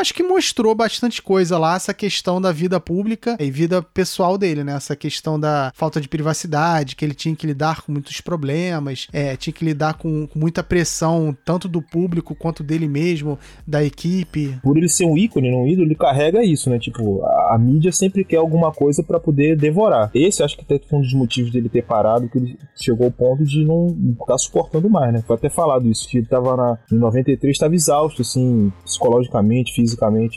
Acho que mostrou bastante coisa lá, essa questão da vida pública e vida pessoal dele, né? Essa questão da falta de privacidade, que ele tinha que lidar com muitos problemas, é, tinha que lidar com, com muita pressão, tanto do público quanto dele mesmo, da equipe. Por ele ser um ícone, um ídolo, ele carrega isso, né? Tipo, a, a mídia sempre quer alguma coisa pra poder devorar. Esse acho que até foi um dos motivos dele ter parado, que ele chegou ao ponto de não ficar suportando mais, né? Foi até falado isso, que ele tava na, em 93, tava exausto, assim, psicologicamente, fisicamente,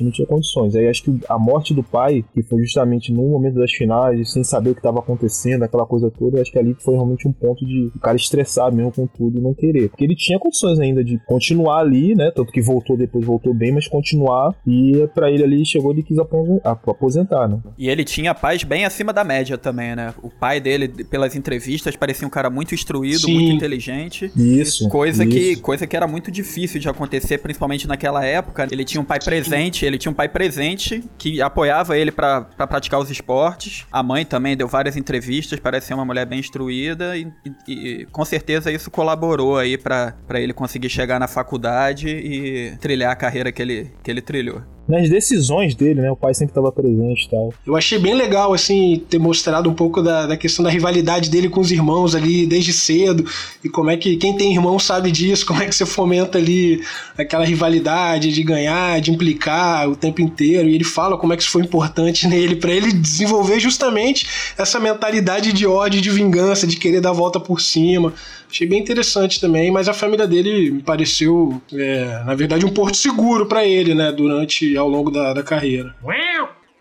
não tinha condições. Aí acho que a morte do pai, que foi justamente no momento das finais, sem saber o que tava acontecendo, aquela coisa toda, eu acho que ali foi realmente um ponto de o cara estressar mesmo com tudo e não querer. Porque ele tinha condições ainda de continuar ali, né? Tanto que voltou depois, voltou bem, mas continuar. E pra ele ali chegou, ele quis aposen- ap- aposentar, né? E ele tinha paz bem acima da média também, né? O pai dele, pelas entrevistas, parecia um cara muito instruído, Sim. muito inteligente. Isso. Coisa isso. que, coisa que era muito difícil de acontecer, principalmente naquela época. Ele tinha um pai presente, ele tinha um pai presente que apoiava ele pra pra praticar os esportes. A mãe também deu várias entrevistas, parece ser uma mulher bem instruída e, e- e com certeza isso colaborou aí pra ele conseguir chegar na faculdade e trilhar a carreira que ele, que ele trilhou. Nas decisões dele, né? O pai sempre tava presente e tal. Eu achei bem legal, assim, ter mostrado um pouco da, da questão da rivalidade dele com os irmãos ali desde cedo. E como é que quem tem irmão sabe disso, <laughs> como é que você fomenta ali aquela rivalidade de ganhar, de implicar o tempo inteiro. E ele fala como é que isso foi importante <laughs> nele, pra ele desenvolver justamente essa mentalidade de ódio, de vingança, de querer dar a volta por cima. Achei bem interessante também, mas a família dele me pareceu, é, na verdade, um porto seguro pra ele, né, durante, ao longo da, da carreira.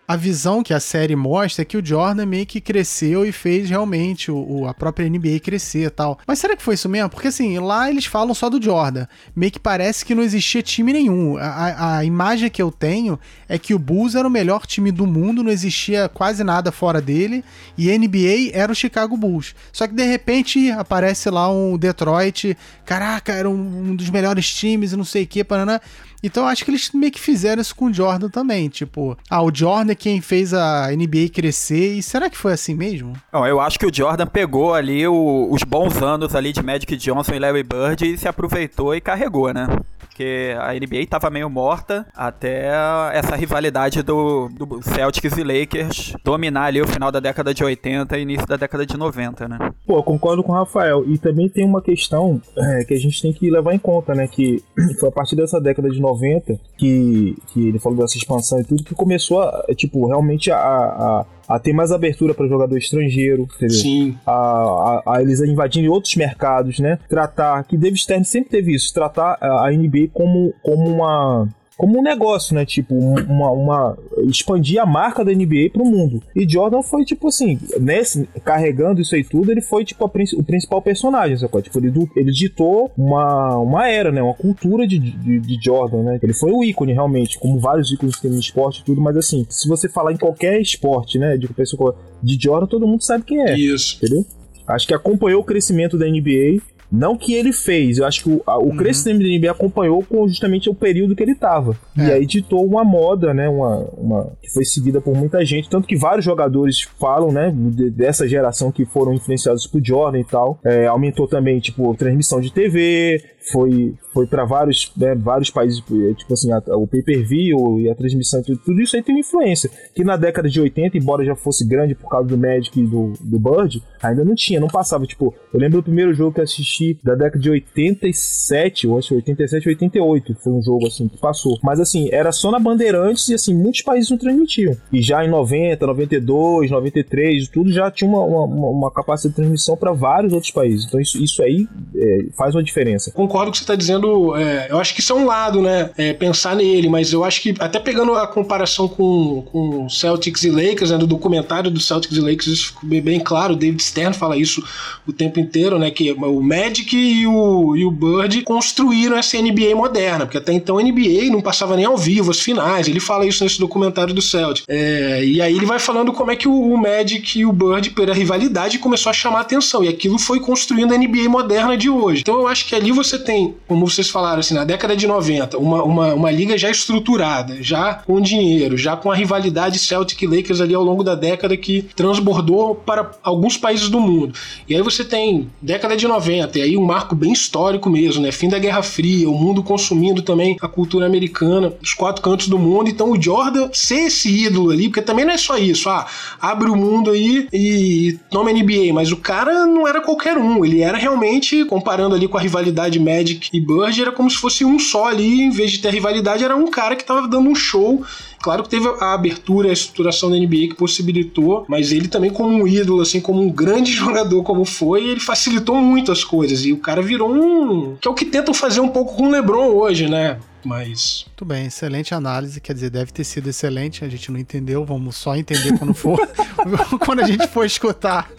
A visão que a série mostra é que o Jordan meio que cresceu e fez realmente o, o- a própria NBA crescer e tal. Mas será que foi isso mesmo? Porque assim, lá eles falam só do Jordan. Meio que parece que não existia time nenhum. A, a- imagem que eu tenho é que o Bulls era o melhor time do mundo, não existia quase nada fora dele. E NBA era o Chicago Bulls. Só que de repente aparece lá um Detroit. Caraca, era um, um dos melhores times e não sei o que, paraná. Então acho que eles meio que fizeram isso com o Jordan também. Tipo, ah, o Jordan é quem fez a NBA crescer. E será que foi assim mesmo? Bom, eu acho que o Jordan pegou ali o- os bons anos ali de Magic Johnson e Larry Bird e se aproveitou e carregou, né? Porque a NBA tava meio morta até essa rivalidade do, do Celtics e Lakers dominar ali o final da década de 80 e início da década de 90, né? Pô, eu concordo com o Rafael. E também tem uma questão é, que a gente tem que levar em conta, né? Que <clears throat> foi a partir dessa década de 90 que, que ele falou dessa expansão e tudo, que começou a, tipo, realmente a, a, a ter mais abertura para jogador estrangeiro, entendeu? Sim. a, a, a eles invadirem outros mercados, né? Tratar, que David Stern sempre teve isso, tratar a, a NBA Como, como uma como um negócio, né? Tipo, uma, uma expandir a marca da NBA pro mundo. E Jordan foi, tipo assim, nesse, carregando isso aí tudo, ele foi, tipo, a, o principal personagem, sacou? Tipo, ele, ele ditou uma, uma era, né? Uma cultura de, de, de, Jordan, né? Ele foi o ícone, realmente, como vários ícones que tem no esporte e tudo, mas assim, se você falar em qualquer esporte, né? De pessoa de Jordan, todo mundo sabe quem é. Isso. Entendeu? Acho que acompanhou o crescimento da NBA não que ele fez, eu acho que o, a, o uhum. crescimento da NBA acompanhou com justamente o período que ele tava. É. E aí ditou uma moda, né? Uma, uma, que foi seguida por muita gente. Tanto que vários jogadores falam, né? De, dessa geração que foram influenciados por Jordan e tal. É, aumentou também, tipo, transmissão de TV, foi, foi para vários, né, vários países, tipo assim, a, o pay-per-view e a transmissão, tudo, tudo, isso aí tem influência. Que na década de 80, embora já fosse grande por causa do Magic e do, do Bird, ainda não tinha, não passava. Tipo, eu lembro do primeiro jogo que assisti da década de 87, ou acho 87, 88, foi um jogo assim que passou. Mas assim, era só na Bandeirantes e assim, muitos países não transmitiam. E já em 90, 92, 93, tudo já tinha uma, uma, uma capacidade de transmissão para vários outros países. Então isso, isso aí é, faz uma diferença concordo com o que você está dizendo. É, eu acho que isso é um lado, né? É, pensar nele, mas eu acho que, até pegando a comparação com, com Celtics e Lakers, né, do documentário do Celtics e Lakers, isso ficou bem, bem claro. O David Stern fala isso o tempo inteiro, né? Que o Magic e o, e o Bird construíram essa NBA moderna, porque até então a NBA não passava nem ao vivo as finais. Ele fala isso nesse documentário do Celtics. É, e aí ele vai falando como é que o, o Magic e o Bird, pela rivalidade, começou a chamar atenção. E aquilo foi construindo a NBA moderna de hoje. Então eu acho que ali você tem, como vocês falaram, assim, na década de 90, uma, uma, uma liga já estruturada, já com dinheiro, já com a rivalidade Celtic Lakers ali ao longo da década que transbordou para alguns países do mundo. E aí você tem década de 90, e aí um marco bem histórico mesmo, né? Fim da Guerra Fria, o mundo consumindo também a cultura americana, os quatro cantos do mundo. Então o Jordan ser esse ídolo ali, porque também não é só isso, ah, abre o mundo aí e toma NBA, mas o cara não era qualquer um, ele era realmente, comparando ali com a rivalidade Magic e Bird era como se fosse um só ali, em vez de ter rivalidade, era um cara que tava dando um show. Claro que teve a abertura, a estruturação da NBA que possibilitou, mas ele também como um ídolo, assim, como um grande <laughs> jogador como foi, ele facilitou muito as coisas. E o cara virou um... que é o que tentam fazer um pouco com o LeBron hoje, né? mas. Muito bem, excelente análise. Quer dizer, deve ter sido excelente. A gente não entendeu, vamos só entender quando for. <laughs> quando a gente for escutar.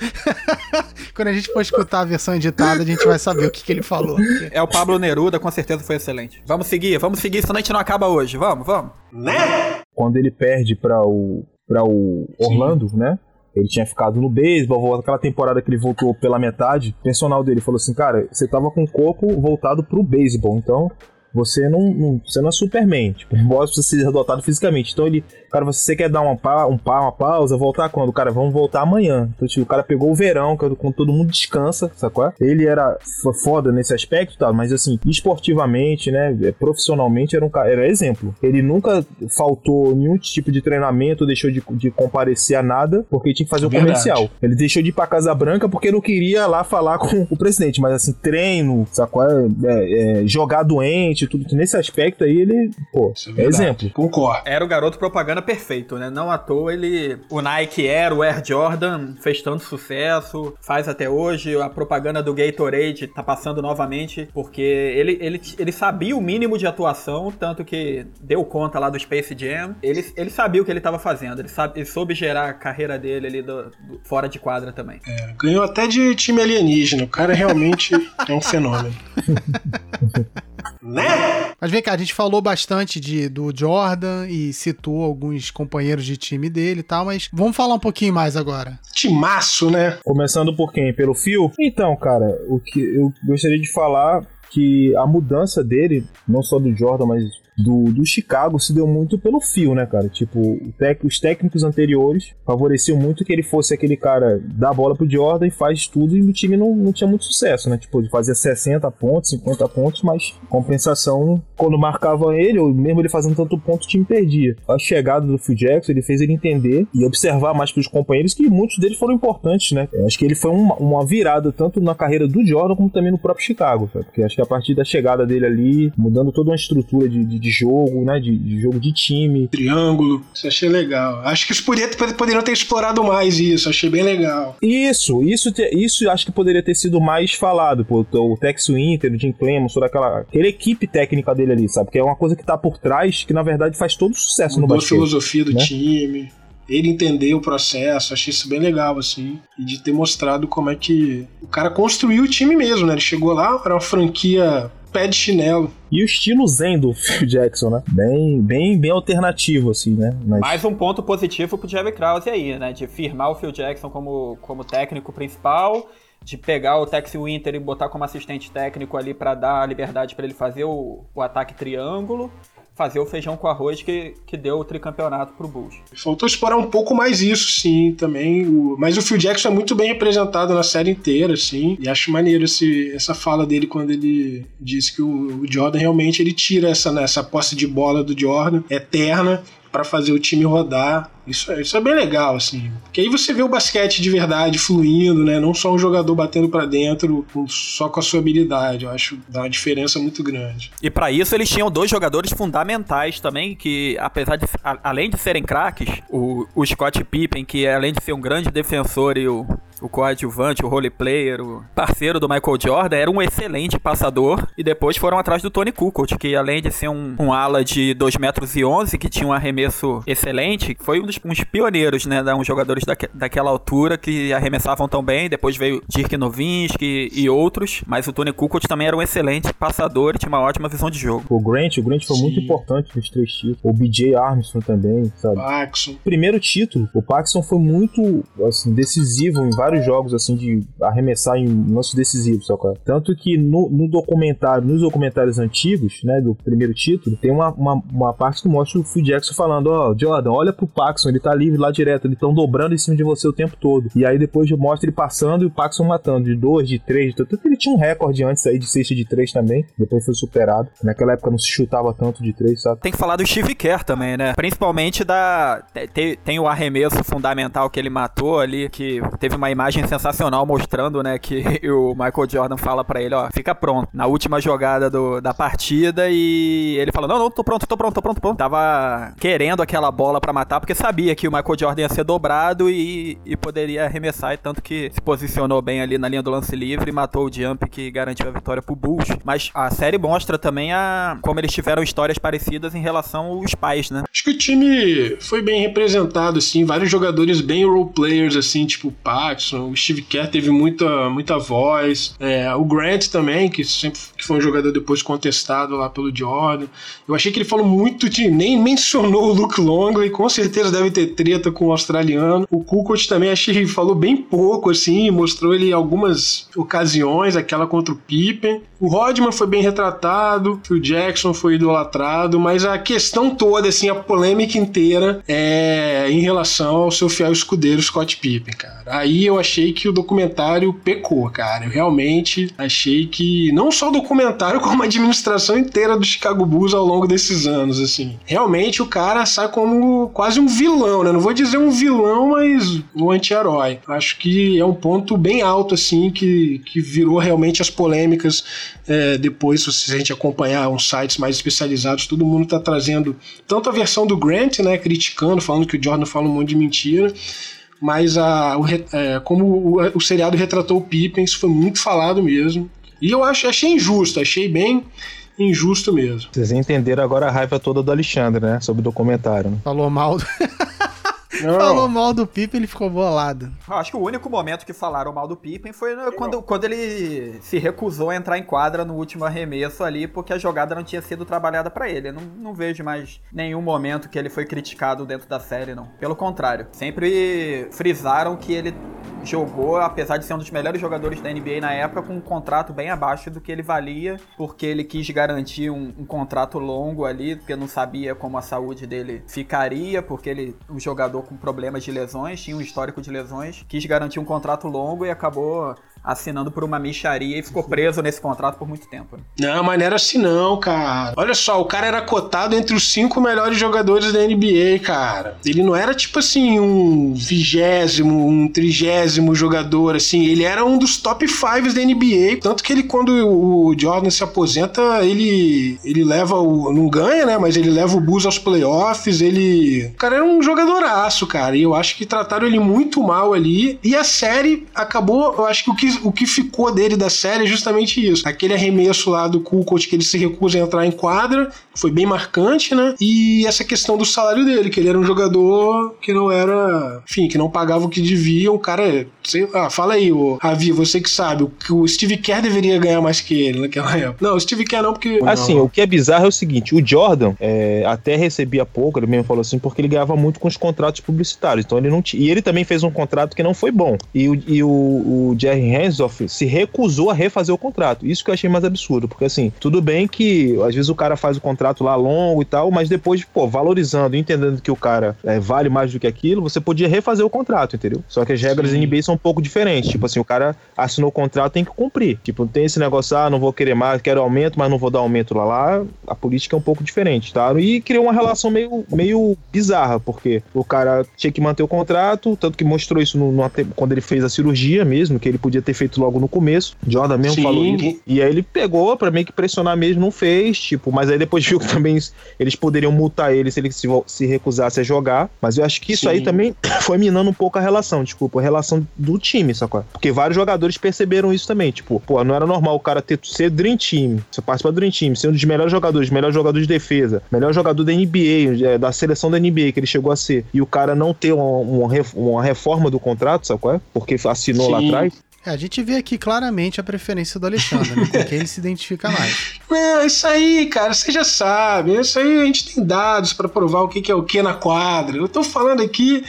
<laughs> quando a gente for escutar a versão editada, a gente vai saber o que, que ele falou. É o Pablo Neruda, com certeza foi excelente. Vamos seguir, vamos seguir, senão a gente não acaba hoje. Vamos, vamos. Né? Quando ele perde para o, pra o Orlando, Sim. né? Ele tinha ficado no beisebol, aquela temporada que ele voltou pela metade. O personal dele falou assim: Cara, você tava com o corpo voltado pro beisebol, então você não, não, você não é Superman. Tipo, embora você seja dotado fisicamente. Então ele, cara, você quer dar uma, pa, um pa, uma pausa, voltar quando? Cara, vamos voltar amanhã. Então, tipo, o cara pegou o verão, quando todo mundo descansa, sacou? Ele era foda nesse aspecto, tá? Mas assim, esportivamente, né, é, profissionalmente, era um cara, era exemplo. Ele nunca faltou nenhum tipo de treinamento, deixou de, de comparecer a nada, porque tinha que fazer o um comercial. Ele deixou de ir pra Casa Branca porque não queria lá falar com o presidente. Mas assim, treino, sacou? É, é, é jogar doente, tudo. Nesse aspecto aí, ele, pô, é, é exemplo. Concordo. Era o garoto propaganda perfeito, né? Não à toa ele. O Nike era, o Air Jordan fez tanto sucesso, faz até hoje. A propaganda do Gatorade tá passando novamente, porque ele, ele, ele sabia o mínimo de atuação, tanto que deu conta lá do Space Jam. Ele, ele sabia o que ele tava fazendo, ele, sabe, ele soube gerar a carreira dele ali do, do fora de quadra também. É, ganhou até de time alienígena. O cara realmente <laughs> é um fenômeno. <laughs> né? Mas vem cá, a gente falou bastante de, do Jordan e citou alguns companheiros de time dele e tal, mas vamos falar um pouquinho mais agora. Timaço, né? Começando por quem? Pelo Fio? Então, cara, o que eu gostaria de falar que a mudança dele, não só do Jordan, mas do, do Chicago se deu muito pelo fio, né, cara? Tipo, os técnicos anteriores favoreciam muito que ele fosse aquele cara da bola pro Jordan e faz tudo e o time não, não tinha muito sucesso, né? Tipo, de fazer 60 pontos, 50 pontos, mas compensação, quando marcava ele, ou mesmo ele fazendo tanto ponto, o time perdia. A chegada do Phil Jackson, ele fez ele entender e observar mais pros companheiros que muitos deles foram importantes, né? Acho que ele foi uma, uma virada tanto na carreira do Jordan como também no próprio Chicago, cara? porque acho que a partir da chegada dele ali, mudando toda uma estrutura de, de de jogo, né? De, de, jogo de time. Triângulo. Isso achei legal. Acho que os poderiam ter explorado mais isso. Achei bem legal. Isso, isso, isso acho que poderia ter sido mais falado. Pô, o Tex Winter, o Jim Clemens, toda aquela, aquela equipe técnica dele ali, sabe? Que é uma coisa que tá por trás que na verdade faz todo o sucesso Mudou no basquete. a filosofia do né? time ele entender o processo, achei isso bem legal, assim, e de ter mostrado como é que o cara construiu o time mesmo, né? Ele chegou lá, era uma franquia pé de chinelo. E o estilo zen do <laughs> Phil Jackson, né? Bem, bem, bem alternativo, assim, né? Mas... Mais um ponto positivo pro Jerry Krause aí, né? De firmar o Phil Jackson como, como técnico principal de pegar o Tex Winter e botar como assistente técnico ali para dar liberdade para ele fazer o, o ataque triângulo fazer o feijão com arroz que, que deu o tricampeonato pro Bulls. Faltou explorar um pouco mais isso, sim, também. O, mas o Phil Jackson é muito bem representado na série inteira, sim. E acho maneiro esse, essa fala dele quando ele disse que o, o Jordan realmente ele tira essa, né, essa posse de bola do Jordan eterna para fazer o time rodar. Isso é, isso é bem legal, assim. Porque aí você vê o basquete de verdade fluindo, né? Não só um jogador batendo para dentro só com a sua habilidade. Eu acho que dá uma diferença muito grande. E para isso eles tinham dois jogadores fundamentais também, que apesar de além de serem craques, o, o Scott Pippen, que além de ser um grande defensor e o o coadjuvante, o role player, o parceiro do Michael Jordan, era um excelente passador. E depois foram atrás do Tony Kukoc, que além de ser um, um ala de 2 metros e 11, que tinha um arremesso excelente, foi um dos uns pioneiros, né? Uns jogadores daque, daquela altura que arremessavam tão bem. Depois veio Dirk Nowitzki e outros. Mas o Tony Kukoc também era um excelente passador e tinha uma ótima visão de jogo. O Grant, o Grant foi Sim. muito importante nos três títulos. O BJ Armstrong também, sabe? Paxson. Primeiro título, o Paxson foi muito, assim, decisivo em vários vários jogos assim de arremessar em lances decisivos, só cara. Tanto que no, no, documentário, nos documentários antigos, né, do primeiro título, tem uma, uma, uma parte que mostra o Phil Jackson falando, ó, oh, Jordan, olha pro Paxson, ele tá livre lá direto, eles estão dobrando em cima de você o tempo todo. E aí depois mostra ele passando e o Paxson matando, de dois, de três, tanto que ele tinha um recorde antes aí de sexta de três também, depois foi superado. Naquela época não se chutava tanto de três, sabe? Tem que falar do Steve Kerr também, né? Principalmente da... Tem, tem o arremesso fundamental que ele matou ali, que teve uma imagem sensacional mostrando, né, que <laughs> o Michael Jordan fala para ele, ó, fica pronto. Na última jogada do, da partida e ele fala, não, não, tô pronto, tô pronto, tô pronto, pronto. Tava querendo aquela bola para matar porque sabia que o Michael Jordan ia ser dobrado e, e poderia arremessar, e tanto que se posicionou bem ali na linha do lance livre e matou o jump que garantiu a vitória pro Bulls. Mas a série mostra também a como eles tiveram histórias parecidas em relação aos pais, né? Acho que o time foi bem representado, assim, vários jogadores bem role players, assim, tipo Paxson, o Steve Kerr teve muita, muita voz. É, o Grant também, que sempre que foi um jogador depois contestado lá pelo Jordan. Eu achei que ele falou muito de. nem mencionou o Luke Longley, com certeza deve ter treta com o australiano. O Kukoc também achei que falou bem pouco, assim, mostrou ele algumas ocasiões, aquela contra o Pippen. O Rodman foi bem retratado, o Jackson foi idolatrado, mas a questão toda, assim, a polêmica inteira é em relação ao seu fiel escudeiro Scott Pippen, cara. Aí eu achei que o documentário pecou, cara. Eu realmente achei que não só o documentário, <laughs> como a administração inteira do Chicago Bulls ao longo desses anos, assim. Realmente o cara sai como quase um vilão, né? Não vou dizer um vilão, mas um anti-herói. Acho que é um ponto bem alto, assim, que, que virou realmente as polêmicas é, depois, se a gente acompanhar uns sites mais especializados, todo mundo tá trazendo tanto a versão do Grant, né, criticando, falando que o Jordan fala um monte de mentira, mas a, o, é, como o, o, seriado retratou o Pippen, isso foi muito falado mesmo. E eu acho, achei injusto, achei bem injusto mesmo. Vocês entenderam agora a raiva toda do Alexandre, né? Sobre o documentário. Né? Falou mal. <laughs> Falou mal do Pippen, ele ficou bolado. acho que o único momento que falaram mal do Pippen foi quando, quando ele se recusou a entrar em quadra no último arremesso ali, porque a jogada não tinha sido trabalhada para ele. não, não vejo mais nenhum momento que ele foi criticado dentro da série, não. Pelo contrário, sempre frisaram que ele jogou, apesar de ser um dos melhores jogadores da NBA na época, com um contrato bem abaixo do que ele valia, porque ele quis garantir um, um contrato longo ali, porque não sabia como a saúde dele ficaria, porque ele, um jogador com problemas de lesões, tinha um histórico de lesões, quis garantir um contrato longo e acabou assinando por uma micharia e ficou preso nesse contrato por muito tempo. Né? Não, mas não era assim não, cara. Olha só, o cara era cotado entre os cinco melhores jogadores da NBA, cara. Ele não era tipo assim um vigésimo, um trigésimo jogador, assim. Ele era um dos top fives da NBA. Tanto que ele, quando o Jordan se aposenta, ele, ele leva o. Não ganha, né? Mas ele leva o Bulls aos playoffs. Ele. O cara era um jogadoraço, cara. E eu acho que trataram ele muito mal ali. E a série acabou. Eu acho que o que, o que ficou dele da série é justamente isso. Aquele arremesso lá do Kukoc que ele se recusa a entrar em quadra. Foi bem marcante, né? E essa questão do salário dele, que ele era um jogador que não era. Enfim, que não pagava o que devia. Um cara. Sei, ah, fala aí, o Ravi, você que sabe. O, Steve Kerr deveria ganhar mais que ele naquela época. Não, o Steve Kerr não, porque. Assim, não. o que é bizarro é o seguinte: o Jordan é, até recebia pouco, ele mesmo falou assim, porque ele ganhava muito com os contratos publicitários. Então ele não tinha. E ele também fez um contrato que não foi bom. E o, e o, o Jerry Se recusou a refazer o contrato. Isso que eu achei mais absurdo, porque assim, tudo bem que às vezes o cara faz o contrato lá longo e tal, mas depois, pô, valorizando, entendendo que o cara é, vale mais do que aquilo, você podia refazer o contrato, entendeu? Só que as regras da NBA são um pouco diferentes. Tipo assim, o cara assinou o contrato, tem que cumprir. Tipo, não tem esse negócio, ah, não vou querer mais, quero aumento, mas não vou dar aumento lá. Lá, a política é um pouco diferente, tá? E criou uma relação meio, meio bizarra, porque o cara tinha que manter o contrato, tanto que mostrou isso no, no, quando ele fez a cirurgia mesmo, que ele podia ter feito logo no começo. Jordan mesmo Sim. falou isso. E aí ele pegou pra meio que pressionar mesmo, não fez, tipo, mas aí depois <laughs> viu que também eles poderiam multar ele se ele se, se recusasse a jogar. Mas eu acho que isso Sim. aí também <coughs> foi minando um pouco a relação, desculpa, a relação do time, sacou? Porque vários jogadores perceberam isso também, tipo, pô, não era normal o cara ter ser Dream Team, você participar do Dream Team, ser um dos melhores jogadores, melhor jogador de defesa, melhor jogador da NBA, é, da seleção da NBA que ele chegou a ser, e o cara não ter uma, uma, uma reforma do contrato, é? Porque assinou Sim. lá atrás. É, a gente vê aqui claramente a preferência do Alexandre, né? Com quem ele se identifica mais. <laughs> É, isso aí, cara, você já sabe. Isso aí a gente tem dados para provar o que é o que na quadra. Eu tô falando aqui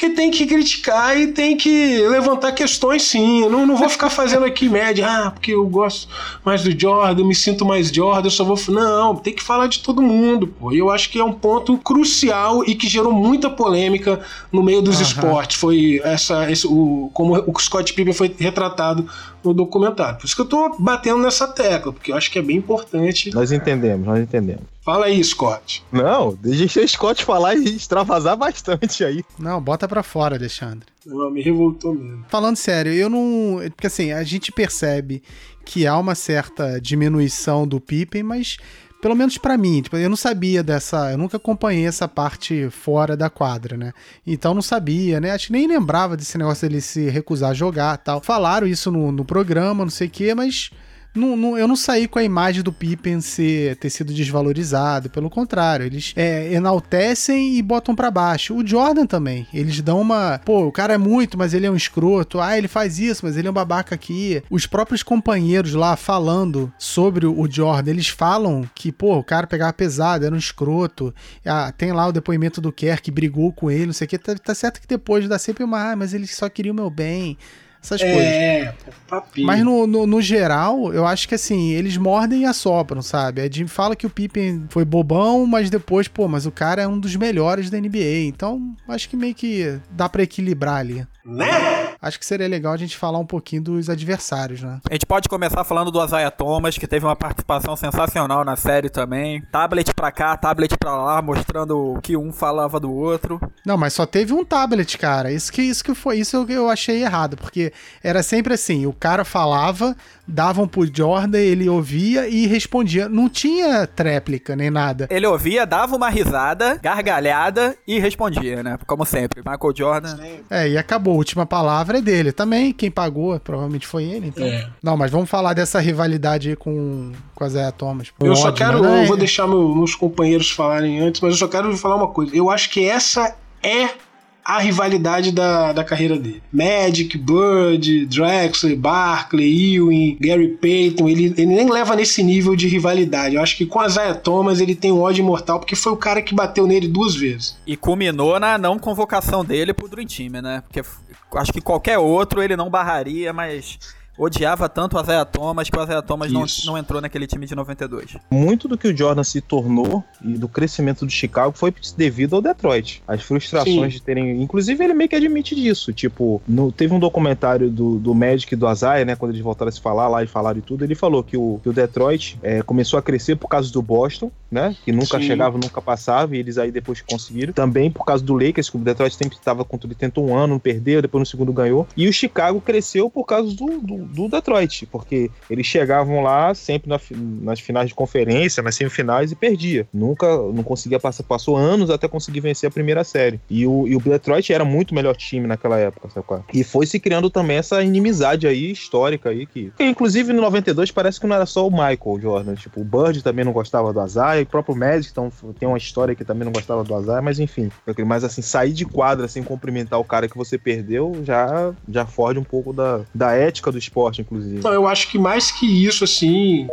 porque tem que criticar e tem que levantar questões sim. Eu não, não vou ficar fazendo aqui média, ah, porque eu gosto mais do Jordan, eu me sinto mais Jordan, eu só vou. Não, tem que falar de todo mundo, pô. E eu acho que é um ponto crucial e que gerou muita polêmica no meio dos uhum. esportes. Foi essa, esse, o, como o Scott Pippen foi retratado no documentário. Por isso que eu tô batendo nessa tecla, porque eu acho que é bem importante. Nós entendemos, nós entendemos. Fala aí, Scott. Não, deixa o Scott falar e extravasar bastante aí. Não, bota pra fora, Alexandre. Não, me revoltou mesmo. Falando sério, eu não. Porque assim, a gente percebe que há uma certa diminuição do Pippen, mas pelo menos para mim, tipo, eu não sabia dessa, eu nunca acompanhei essa parte fora da quadra, né? Então não sabia, né? Acho que nem lembrava desse negócio dele se recusar a jogar, tal. Falaram isso no, no programa, não sei o quê, mas não, não, eu não saí com a imagem do Pippen ser, ter sido desvalorizado, pelo contrário, eles é, enaltecem e botam para baixo. O Jordan também, eles dão uma. Pô, o cara é muito, mas ele é um escroto. Ah, ele faz isso, mas ele é um babaca aqui. Os próprios companheiros lá falando sobre o Jordan, eles falam que, pô, o cara pegava pesado, era um escroto. Ah, tem lá o depoimento do Kerr que brigou com ele, não sei o que. Tá, tá certo que depois dá sempre uma, ah, mas ele só queria o meu bem essas é, coisas. É, papinho. Mas no, no, no, geral, eu acho que assim, eles mordem e assopram, sabe? A Jim fala que o Pippen foi bobão, mas depois, pô, mas o cara é um dos melhores da NBA. Então, acho que meio que dá para equilibrar ali. Né? Acho que seria legal a gente falar um pouquinho dos adversários, né? A gente pode começar falando do Isaiah Thomas, que teve uma participação sensacional na série também. Tablet pra cá, tablet pra lá, mostrando o que um falava do outro. Não, mas só teve um tablet, cara. Isso que, isso que foi, isso eu achei errado, porque era sempre assim, o cara falava, davam pro Jordan, ele ouvia e respondia. Não tinha tréplica nem nada. Ele ouvia, dava uma risada, gargalhada e respondia, né? Como sempre. Michael Jordan. É, e acabou. A última palavra é dele também. Quem pagou provavelmente foi ele, então. É. Não, mas vamos falar dessa rivalidade aí com, com a Zé Thomas. Eu ódio, só quero, né? eu vou deixar meu, meus companheiros falarem antes, mas eu só quero falar uma coisa. Eu acho que essa é a rivalidade da, da carreira dele. Magic, Bird, Drexler, Barkley, Ewing, Gary Payton, ele, ele nem leva nesse nível de rivalidade. Eu acho que com a Zaya Thomas ele tem um ódio imortal porque foi o cara que bateu nele duas vezes. E culminou na não convocação dele pro Dream Team, né? Porque acho que qualquer outro ele não barraria, mas odiava tanto o Isaiah Thomas que o Isaiah Thomas não, não entrou naquele time de 92. Muito do que o Jordan se tornou e do crescimento do Chicago foi devido ao Detroit. As frustrações Sim. de terem. Inclusive, ele meio que admite disso. Tipo, no, teve um documentário do, do Magic e do Isaiah, né? Quando eles voltaram a se falar lá e falaram e tudo, ele falou que o, que o Detroit é, começou a crescer por causa do Boston, né? Que nunca Sim. chegava, nunca passava, e eles aí depois conseguiram. Também por causa do Lakers, que o Detroit sempre estava contra ele, tentou um ano, perdeu, depois no segundo ganhou. E o Chicago cresceu por causa do, do, do Detroit, porque eles chegavam lá sempre na, nas finais de conferência, nas semifinais e perdia. Nunca não conseguia passar, passou anos até conseguir vencer a primeira série. E o, e o Detroit era muito melhor time naquela época, sabe qual? É? E foi se criando também essa inimizade aí histórica aí que, inclusive no 92 parece que não era só o Michael Jordan, tipo, o Bird também não gostava do Azai, o próprio Magic então, tem uma história que também não gostava do Azai, mas enfim. Mas assim, sair de quadra sem cumprimentar o cara que você perdeu já já foge um pouco da, da ética do esporte, inclusive. Não, eu acho que mais que isso, assim.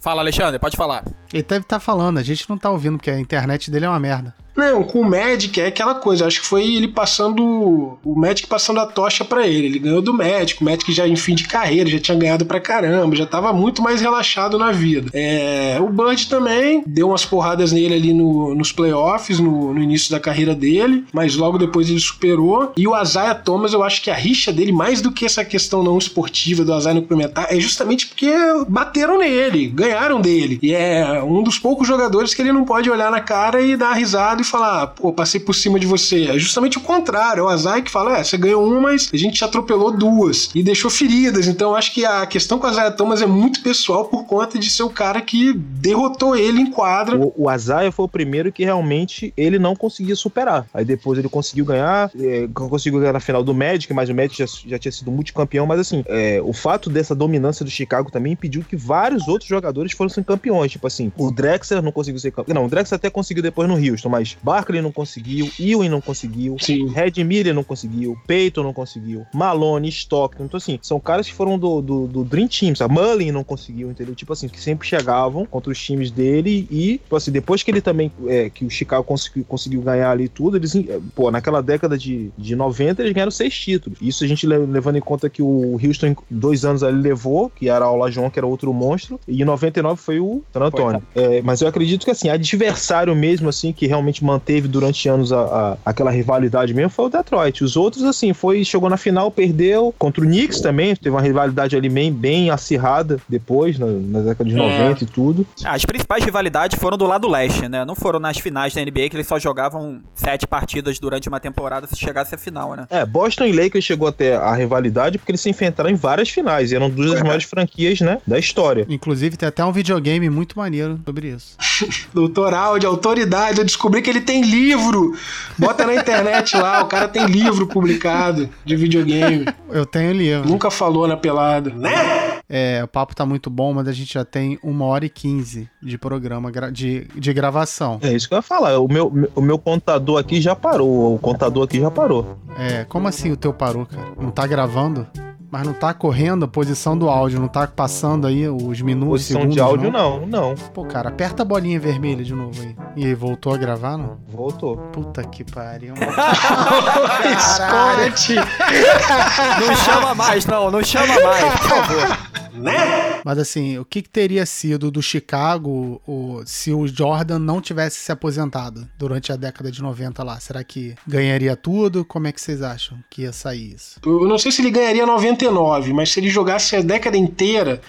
Fala, Alexandre, pode falar. Ele deve estar tá falando, a gente não tá ouvindo, porque a internet dele é uma merda. Não, com o Magic é aquela coisa. Acho que foi ele passando. O Magic passando a tocha para ele. Ele ganhou do Magic. O Magic já em fim de carreira, já tinha ganhado pra caramba, já tava muito mais relaxado na vida. É, o Bird também deu umas porradas nele ali no, nos playoffs, no, no, início da carreira dele, mas logo depois ele superou. E o Isaiah Thomas, eu acho que a rixa dele, mais do que essa questão não esportiva do Isaiah no cumprimentar, é justamente porque bateram nele, ganharam dele. E é um dos poucos jogadores que ele não pode olhar na cara e dar risada e falar, pô, passei por cima de você. É justamente o contrário. É o Azai que fala, é, você ganhou uma, mas a gente te atropelou duas e deixou feridas. Então acho que a questão com o Azai Thomas é muito pessoal por conta de ser o cara que derrotou ele em quadra. O, o foi o primeiro que realmente ele não conseguia superar. Aí depois ele conseguiu ganhar, é, conseguiu ganhar na final do Magic, mas o Magic já, já tinha sido multicampeão. Mas assim, é, o fato dessa dominância do Chicago também impediu que vários outros jogadores fossem campeões. Tipo assim, o Drexler não conseguiu ser campeão. Não, o Drexler até conseguiu depois no Houston, mas Barkley não conseguiu, Ewing não conseguiu. Red Miller não conseguiu, Peyton não conseguiu, Malone, Stockton. Então, assim, são caras que foram do, do, do Dream Team, sabe? Mullin não conseguiu, entendeu? Tipo assim, que sempre chegavam contra os times dele e, tipo assim, depois que ele também, é, que o Chicago conseguiu, conseguiu ganhar ali tudo, eles, pô, naquela década de, de 90, eles ganharam seis títulos. Isso a gente levando em conta que o Houston, dois anos ali levou, que era o Olajuwon, que era outro monstro, e em 99 foi o San Antonio. É, mas eu acredito que, assim, adversário mesmo, assim, que realmente manteve durante anos a, a, aquela rivalidade mesmo foi o Detroit. Os outros, assim, foi chegou na final, perdeu. Contra o Knicks também, teve uma rivalidade ali bem, bem acirrada depois, na, na década de é. 90 e tudo. As principais rivalidades foram do lado leste, né? Não foram nas finais da NBA, que eles só jogavam sete partidas durante uma temporada se chegasse a final, né? É, Boston e Lakers chegou até a rivalidade porque eles se enfrentaram em várias finais e eram duas das é. maiores franquias, né, da história. Inclusive, tem até um videogame muito maneiro sobre isso. <laughs> Doutoral de autoridade, eu descobri que ele tem livro. Bota na internet lá, o cara tem livro publicado de videogame. Eu tenho livro. Nunca falou na pelada, né? É, o papo tá muito bom, mas a gente já tem uma hora e quinze de programa, de, de gravação. É isso que eu ia falar. O meu, o meu contador aqui já parou. O contador aqui já parou. É, como assim o teu parou, cara? Não tá gravando? Mas não tá correndo a posição do áudio, não tá passando aí os minutos, Posição segundos, de áudio não? não, não. Pô, cara, aperta a bolinha vermelha de novo aí. E aí, voltou a gravar, não? Voltou. Puta que pariu. <laughs> Scott! não chama mais, não, não chama mais, por favor. Né? Mas assim, o que, que teria sido do Chicago o, se o Jordan não tivesse se aposentado durante a década de 90 lá? Será que ganharia tudo? Como é que vocês acham que ia sair isso? Eu não sei se ele ganharia 90 99, mas se ele jogasse a década inteira,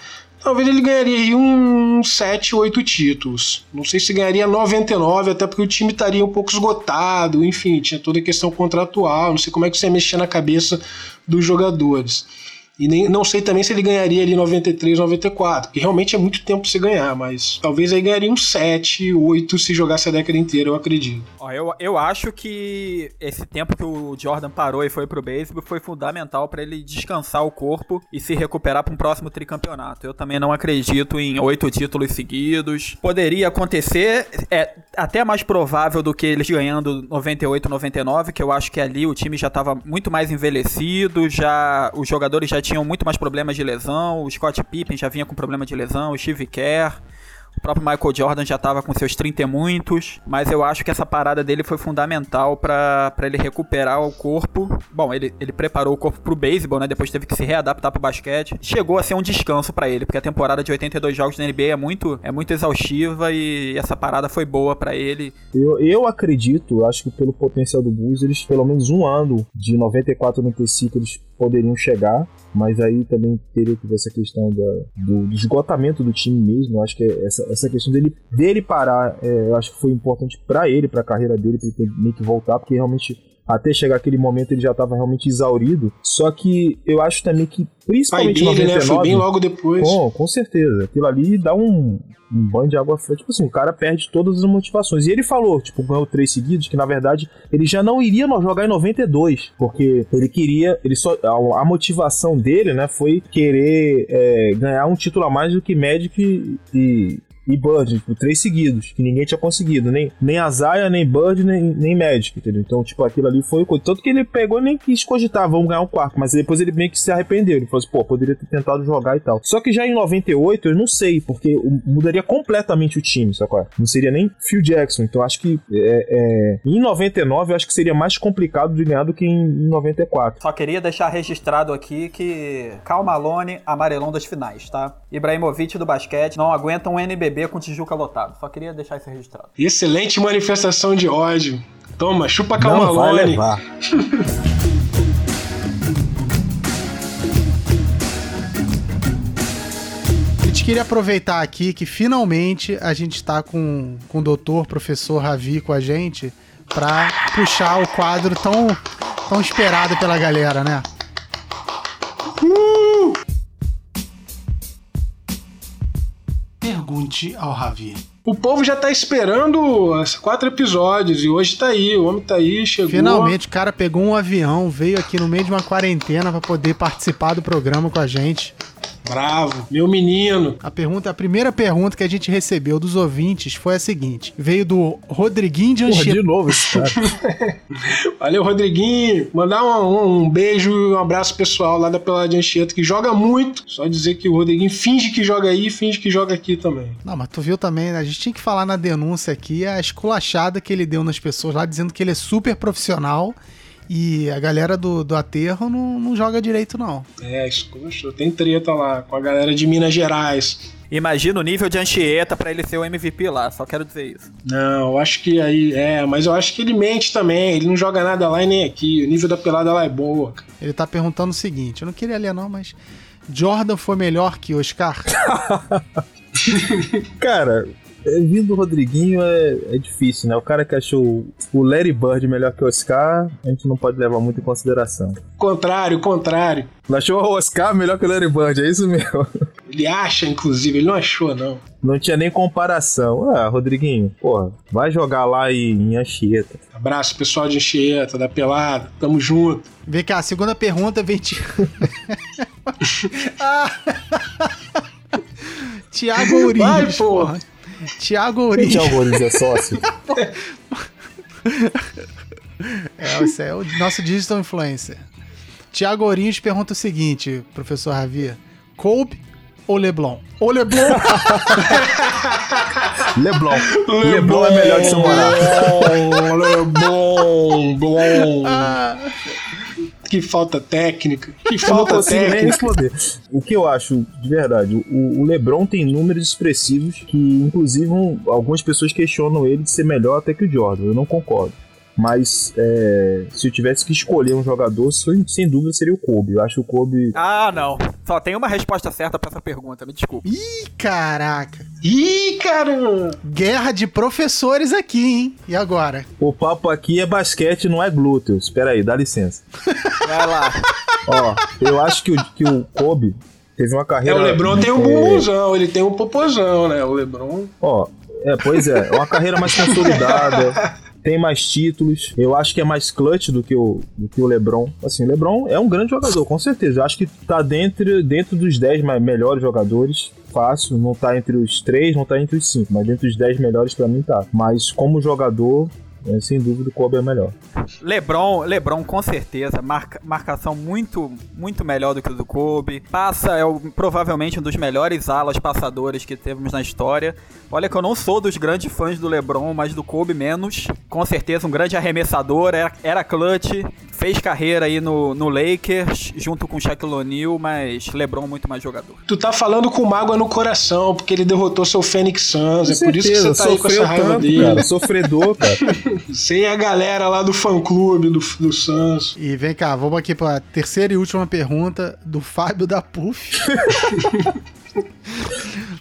talvez ele ganharia uns 7, 8 títulos. Não sei se ganharia 99, até porque o time estaria um pouco esgotado, enfim, tinha toda a questão contratual, não sei como é que você ia mexer na cabeça dos jogadores. E nem, não sei também se ele ganharia ali 93, 94, que realmente é muito tempo se ganhar, mas talvez aí ganharia uns 7, 8 se jogasse a década inteira, eu acredito. Ó, eu, eu acho que esse tempo que o Jordan parou e foi pro beisebol foi fundamental para ele descansar o corpo e se recuperar para um próximo tricampeonato. Eu também não acredito em oito títulos seguidos. Poderia acontecer, é até mais provável do que eles ganhando 98, 99, que eu acho que ali o time já estava muito mais envelhecido, já os jogadores já tinham muito mais problemas de lesão. O Scott Pippen já vinha com problema de lesão, o Steve Kerr. O próprio Michael Jordan já tava com seus 30 e muitos, mas eu acho que essa parada dele foi fundamental para ele recuperar o corpo. Bom, ele, ele preparou o corpo pro beisebol, né? Depois teve que se readaptar pro basquete. Chegou a ser um descanso para ele, porque a temporada de 82 jogos na NBA é muito, é muito exaustiva e essa parada foi boa para ele. Eu, eu acredito, acho que pelo potencial do Bulls, eles pelo menos um ano de 94 95 eles poderiam chegar, mas aí também teria que ver essa questão da, do, do esgotamento do time mesmo. Eu acho que essa, essa questão dele, dele parar, é, eu acho que foi importante para ele, para a carreira dele, para ele ter meio que voltar, porque realmente até chegar aquele momento ele já estava realmente exaurido. Só que eu acho também que, principalmente Pai dele, 99, né? Foi bem logo depois. Com, com certeza. Aquilo ali dá um, um banho de água fria. Tipo assim, o cara perde todas as motivações. E ele falou, tipo, ganhou três seguidos, que na verdade ele já não iria jogar em 92, porque ele queria, ele só a, a motivação dele, né, foi querer é, ganhar um título a mais do que Magic e, e Bird, tipo, três seguidos, que ninguém tinha conseguido. Nem, nem a Zaya, nem Bird, nem, nem Magic, entendeu? Então, tipo, aquilo ali foi coisa. Tanto que ele pegou nem quis cogitar, vamos ganhar um quarto. Mas depois ele meio que se arrependeu. Ele falou assim, pô, poderia ter tentado jogar e tal. Só que já em 98, eu não sei, porque mudaria completamente o time, sacou? Não seria nem Phil Jackson. Então, acho que é, é... em 99, eu acho que seria mais complicado de ganhar do que em 94. Só queria deixar registrado aqui que Cal Malone, amarelão das finais, tá? Ibrahimovic do basquete não aguenta um NBB com Tijuca lotado. Só queria deixar isso registrado. Excelente manifestação de ódio. Toma, chupa Não vai Calmalone. levar. <laughs> A gente queria aproveitar aqui que finalmente a gente tá com, com o doutor, professor Ravi com a gente pra puxar o quadro tão, tão esperado pela galera, né? Ao Ravi. O povo já tá esperando os quatro episódios e hoje tá aí. O homem tá aí, chegou. Finalmente o cara pegou um avião, veio aqui no meio de uma quarentena pra poder participar do programa com a gente. Bravo, meu menino. A pergunta, a primeira pergunta que a gente recebeu dos ouvintes foi a seguinte: veio do Rodriguinho de Porra, Anchieta. de novo esse cara. <laughs> Valeu, Rodriguinho. Mandar um, um beijo e um abraço pessoal lá da Pelada de Anchieta, que joga muito. Só dizer que o Rodriguinho finge que joga aí e finge que joga aqui também. Não, mas tu viu também, né? A gente tinha que falar na denúncia aqui a esculachada que ele deu nas pessoas lá, dizendo que ele é super profissional e a galera do, do aterro não, não joga direito, não. É, escucha, tem treta lá com a galera de Minas Gerais. Imagina o nível de Anchieta pra ele ser o MVP lá, só quero dizer isso. Não, eu acho que aí. É, mas eu acho que ele mente também. Ele não joga nada lá e nem aqui. O nível da pelada lá é boa. cara. Ele tá perguntando o seguinte: eu não queria ler, não, mas. Jordan foi melhor que Oscar? <laughs> Cara, vindo do Rodriguinho é, é difícil, né? O cara que achou o Larry Bird melhor que o Oscar, a gente não pode levar muito em consideração. Contrário, contrário. Ele achou o Oscar melhor que o Larry Bird, é isso mesmo. <laughs> Ele acha, inclusive, ele não achou, não. Não tinha nem comparação. Ah, Rodriguinho, porra, vai jogar lá em, Anchieta. Abraço, pessoal de Anchieta, da Pelada. Tamo junto. Vem cá, a segunda pergunta vem de. <laughs> <laughs> Ah. Tiago Ourinhos. Vai, porra. Tiago Ourinhos. tinha o Corinthians é sócio? <laughs> É, esse é o nosso digital influencer. Tiago Ourinhos pergunta o seguinte, professor Ravi: Kobe ou Leblon? Ou <laughs> Leblon? Leblon. Leblon é melhor que seu Morato. Lebon, Blon. Ah, Que falta técnica. Que <laughs> falta técnica. O que eu acho, de verdade, o, o LeBron tem números expressivos que, inclusive, um- algumas pessoas questionam ele de ser melhor até que o Jordan. Eu não concordo. Mas é, se eu tivesse que escolher um jogador, sem, sem dúvida seria o Kobe. Eu acho o Kobe. Ah, não. Só tem uma resposta certa pra essa pergunta, me desculpe. Ih, caraca. Ih, caramba. Guerra de professores aqui, hein? E agora? O papo aqui é basquete, não é glúteo. Espera aí, dá licença. <laughs> Vai lá. Ó, eu acho que o, que o Kobe teve uma É, carreira. o Lebron tem um é, bumbuzão, ele tem um popozão, né? O Lebron. Ó, é, pois é, é uma carreira mais consolidada, <laughs> tem mais títulos. Eu acho que é mais clutch do que o, do que o LeBron. Assim, o LeBron é um grande jogador, com certeza. Eu acho que tá dentro, dentro dos 10 mais- melhores jogadores. Fácil, não tá entre os 3, não tá entre os 5, mas dentro dos 10 melhores pra mim tá. Mas como jogador, sem dúvida o Kobe é melhor. LeBron, LeBron com certeza, marca, marcação muito, muito melhor do que o do Kobe. Passa, é o, provavelmente um dos melhores alas passadores que temos na história. Olha que eu não sou dos grandes fãs do LeBron, mas do Kobe menos. Com certeza um grande arremessador, era, era clutch, fez carreira aí no, no Lakers, junto com Shaquille O'Neal, mas LeBron muito mais jogador. Tu tá falando com mágoa no coração, porque ele derrotou seu Phoenix Suns, é por isso que você tá aí com essa raiva tanto, dele. Cara, sofredor, cara. <laughs> <laughs> Sem a galera lá do fã-clube do, do Suns. E vem cá, vamos aqui pra terceira e última pergunta do Fábio da Puff. <laughs>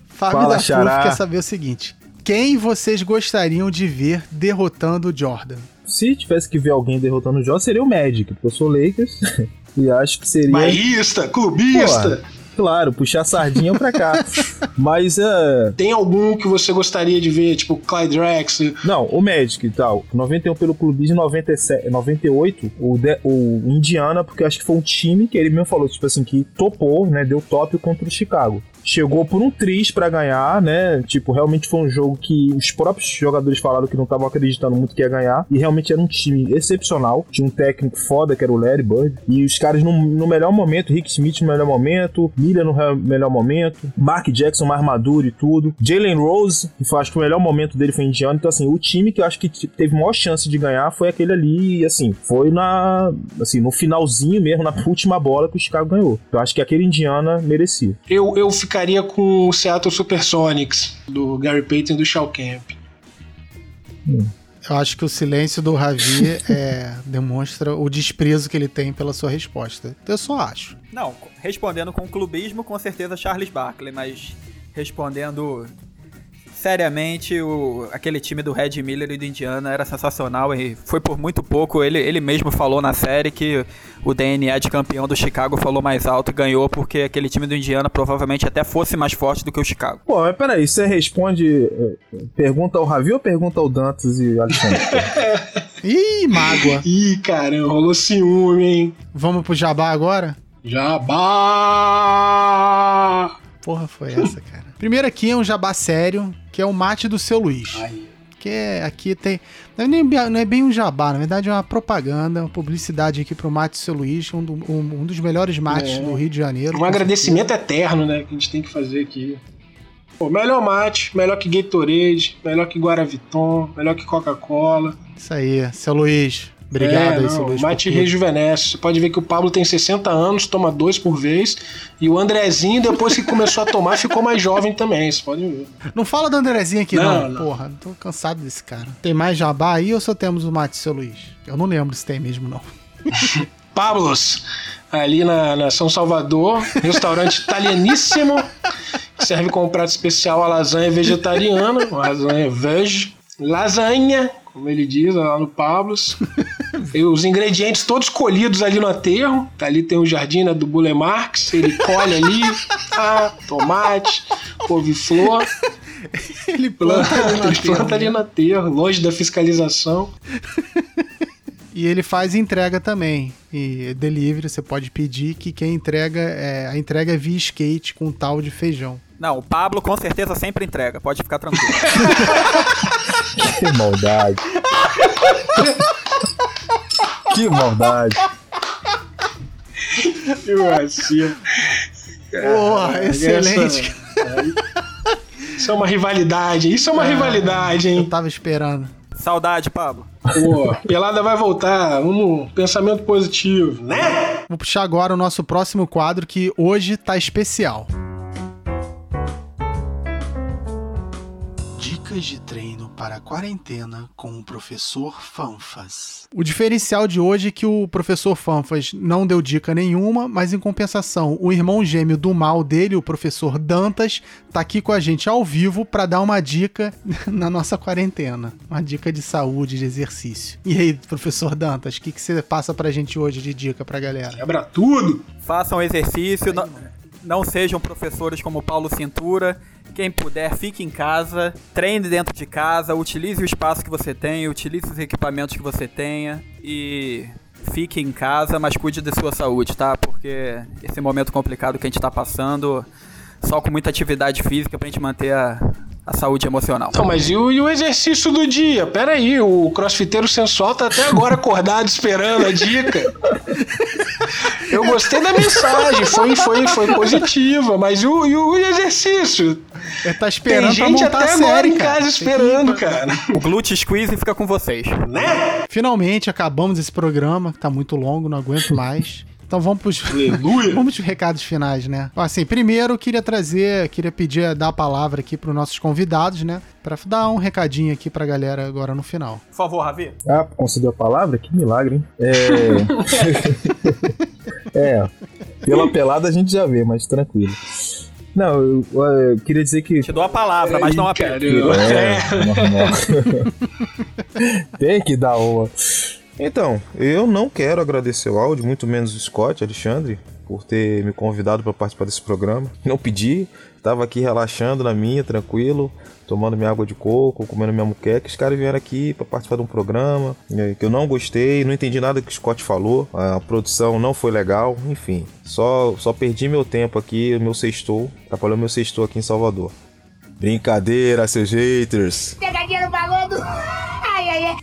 Fábio Fala, da xará. Puff quer saber o seguinte: quem vocês gostariam de ver derrotando o Jordan? Se tivesse que ver alguém derrotando o Jordan, seria o Magic, porque eu sou Lakers. <laughs> e acho que seria. Baísta, clubista. Pô, Claro, puxar a sardinha pra cá. <laughs> Mas é. Tem algum que você gostaria de ver, tipo Clyde Drexler? Não, o Magic e tal. 91 pelo clubismo, 97, 98 o, de, o Indiana, porque acho que foi um time que ele mesmo falou, tipo assim, que topou, né? Deu top contra o Chicago. Chegou por um tris pra ganhar, né? Tipo, realmente foi um jogo que os próprios jogadores falaram que não estavam acreditando muito que ia ganhar. E realmente era um time excepcional. Tinha um técnico foda, que era o Larry Bird. E os caras no, no melhor momento, Rick Smith no melhor momento, Miller no melhor momento, Mark Jackson mais maduro e tudo. Jalen Rose, que foi, acho que o melhor momento dele foi indiano. Então, assim, o time que eu acho que teve maior chance de ganhar foi aquele ali. E, assim, foi na. Assim, no finalzinho mesmo, na última bola que o Chicago ganhou. Eu acho que aquele Indiana merecia. Eu, eu ficaria com o Seattle Supersonics, do Gary Payton e do Shao Camp. Eu acho que o silêncio do Ravi <laughs> é, demonstra o desprezo que ele tem pela sua resposta. Eu só acho. Não, respondendo com clubismo, com certeza Charles Barkley, mas respondendo seriamente, o, aquele time do Red Miller e do Indiana era sensacional e foi por muito pouco. Ele, ele mesmo falou na série que o DNA de campeão do Chicago falou mais alto e ganhou porque aquele time do Indiana provavelmente até fosse mais forte do que o Chicago. Pô, mas peraí, você responde. eh, Pergunta ao Ravi ou pergunta ao Dantas e Alexandre? <laughs> Ih, mágoa. Ih, caramba, rolou ciúme, hein? Vamos pro Jabá agora? Jabá! Porra, foi essa, cara. Primeiro aqui é um jabá sério, que é o mate do seu Luiz. Aí. Que é, aqui tem. Não é, nem, não é bem um jabá, na verdade é uma propaganda, uma publicidade aqui pro Mate do seu Luiz, um, do- um- um dos melhores mates É. do Rio de Janeiro. Um agradecimento eterno, né? Que a gente tem que fazer aqui. Pô, melhor mate, melhor que Gatorade, melhor que Guaraviton, melhor que Coca-Cola. certeza. Isso aí, seu Luiz. Obrigado é, aí, seu não, Luiz. Mate rejuvenesce. Você pode ver que o Pablo tem 60 anos, toma dois por vez. E o Andrezinho, depois que começou a tomar, ficou mais jovem também. Você pode ver. Não fala do Andrezinho aqui, não. Não, não. Porra, tô cansado desse cara. Tem mais jabá aí ou só temos o mate do seu Luiz? Eu não lembro se tem mesmo, não. <laughs> Pablos, ali na, na São Salvador, restaurante italianíssimo, que serve com um prato especial a lasanha vegetariana, lasanha veg, lasanha, como ele diz lá no Pablos. Os ingredientes todos colhidos ali no aterro. Ali tem o jardim né, do Bule Marx, ele colhe ali, <laughs> ah, tomate, couve-flor, Ele planta, planta ali no ele planta aterro, ali né? no aterro, longe da fiscalização. <laughs> E ele faz entrega também. E delivery, você pode pedir que quem entrega é. A entrega é via skate com tal de feijão. Não, o Pablo com certeza sempre entrega, pode ficar tranquilo. <laughs> que maldade. Que maldade. Que vacilo. Porra, excelente. essa- Isso é uma rivalidade, isso é uma Ah, rivalidade, Eu hein? tava esperando. Saudade, Pablo. Pô, pelada vai voltar, vamos, pensamento positivo, né? Vou puxar agora o nosso próximo quadro que hoje tá especial. Dicas de treino para a quarentena com o professor Fanfas. O diferencial de hoje é que o professor Fanfas não deu dica nenhuma, mas em compensação, o irmão gêmeo do mal dele, o professor Dantas, tá aqui com a gente ao vivo para dar uma dica <laughs> na nossa quarentena. Uma dica de saúde, de exercício. E aí, professor Dantas, o que, que você passa pra gente hoje de dica pra galera? Quebra tudo. Façam exercício, não, não sejam professores como Paulo Cintura. Quem puder, fique em casa, treine dentro de casa, utilize o espaço que você tem, utilize os equipamentos que você tenha e fique em casa, mas cuide da sua saúde, tá? Porque esse momento complicado que a gente tá passando, só com muita atividade física pra gente manter a, a saúde emocional. Não, mas e o, e o exercício do dia? Pera aí, o crossfiteiro sensual tá até agora acordado esperando a dica. <laughs> Eu gostei da mensagem, foi, foi, foi positiva, mas e o, e o exercício? Ele tá esperando Tem gente pra montar até a agora série, em cara. casa esperando, cara. O Glute Squeeze fica com vocês. Né? Finalmente acabamos esse programa, que tá muito longo, não aguento mais. Então vamos pros, Aleluia. <laughs> vamos pros recados finais, né? Assim, primeiro eu queria trazer, queria pedir, dar a palavra aqui pros nossos convidados, né? Pra dar um recadinho aqui pra galera agora no final. Por favor, Ravi. Ah, conseguiu a palavra? Que milagre, hein? É. <laughs> é. Pela pelada a gente já vê, mas tranquilo. Não, eu, eu queria dizer que. Te dou a palavra, mas não a Cara, É, normal. <laughs> Tem que dar uma. Então, eu não quero agradecer o áudio, muito menos o Scott, Alexandre, por ter me convidado para participar desse programa. Não pedi, tava aqui relaxando na minha, tranquilo, tomando minha água de coco, comendo minha muqueca. Os caras vieram aqui para participar de um programa eh, que eu não gostei, não entendi nada que o Scott falou, a produção não foi legal, enfim. Só, só perdi meu tempo aqui, meu sextou, atrapalhou meu sextou aqui em Salvador. Brincadeira, seus haters! Pegadinha no balão ai.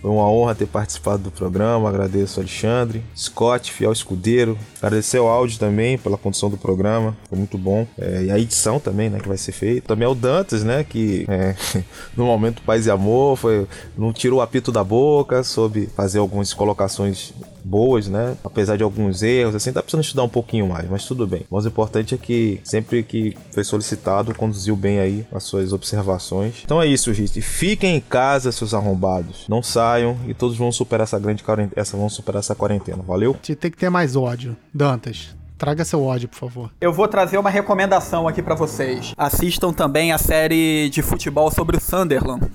Foi uma honra ter participado do programa. Agradeço ao Alexandre, Scott, fiel escudeiro. Agradecer ao áudio também pela condução do programa. Foi muito bom. É, e a edição também, né, que vai ser feita. Também ao Dantas, né, que é, <laughs> no momento Paz e Amor foi, não tirou o apito da boca, soube fazer algumas colocações boas, né? Apesar de alguns erros, assim, tá precisando estudar um pouquinho mais, mas tudo bem. O mais importante é que sempre que foi solicitado, conduziu bem aí as suas observações. Então é isso, gente. Fiquem em casa, seus arrombados. Não saiam e todos vão superar essa grande quarentena, essa vão superar essa quarentena. Valeu? Tem que ter mais ódio. Dantas, traga seu ódio, por favor. Eu vou trazer uma recomendação aqui pra vocês. Assistam também a série de futebol sobre o Sunderland.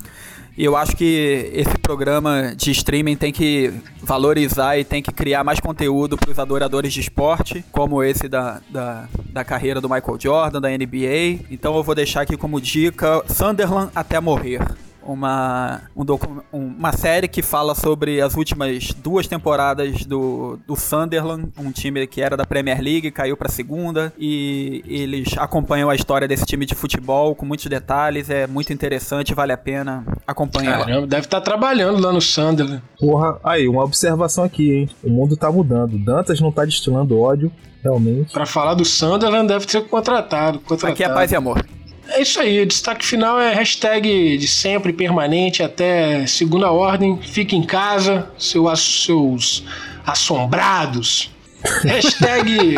E eu acho que esse programa de streaming tem que valorizar e tem que criar mais conteúdo para os adoradores de esporte, como esse da, da, da carreira do Michael Jordan, da NBA. Então eu vou deixar aqui como dica Sunderland até morrer uma, um um- uma série que fala sobre as últimas duas temporadas do, do Sunderland, um time que era da Premier League, caiu pra segunda, e eles acompanham a história desse time de futebol com muitos detalhes, é muito interessante, vale a pena acompanhar. Caramba, deve estar trabalhando lá no Sunderland. Porra, aí, uma observação aqui, hein? O mundo tá mudando. Dantas não tá destilando ódio, realmente. Pra falar do Sunderland, deve ser contratado. contratado. Aqui é paz e amor. É isso aí, o destaque final é hashtag de sempre, permanente, até segunda ordem. Fique em casa, seu, seus assombrados. <laughs> Hashtag,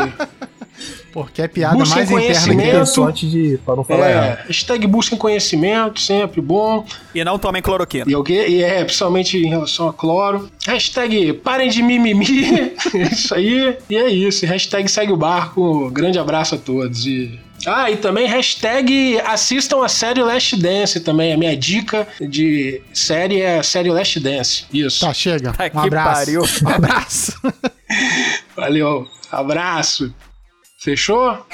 Pô, que é piada Busquem mais interna que conhecimento. tem. De. pra não falar é, errado. hashtag busquem conhecimento, sempre bom. E não tomem cloroquina. E, o quê? e é, principalmente em relação a cloro. Hashtag parem de mimimi. <laughs> É isso aí. E é isso. Hashtag segue o barco. Grande abraço a todos. E... Ah, e também hashtag assistam a série Last Dance também. A minha dica de série é a série Last Dance. Isso. Tá, chega. Tá Um que abraço. pariu. <laughs> Um abraço. Valeu. Abraço. Fechou?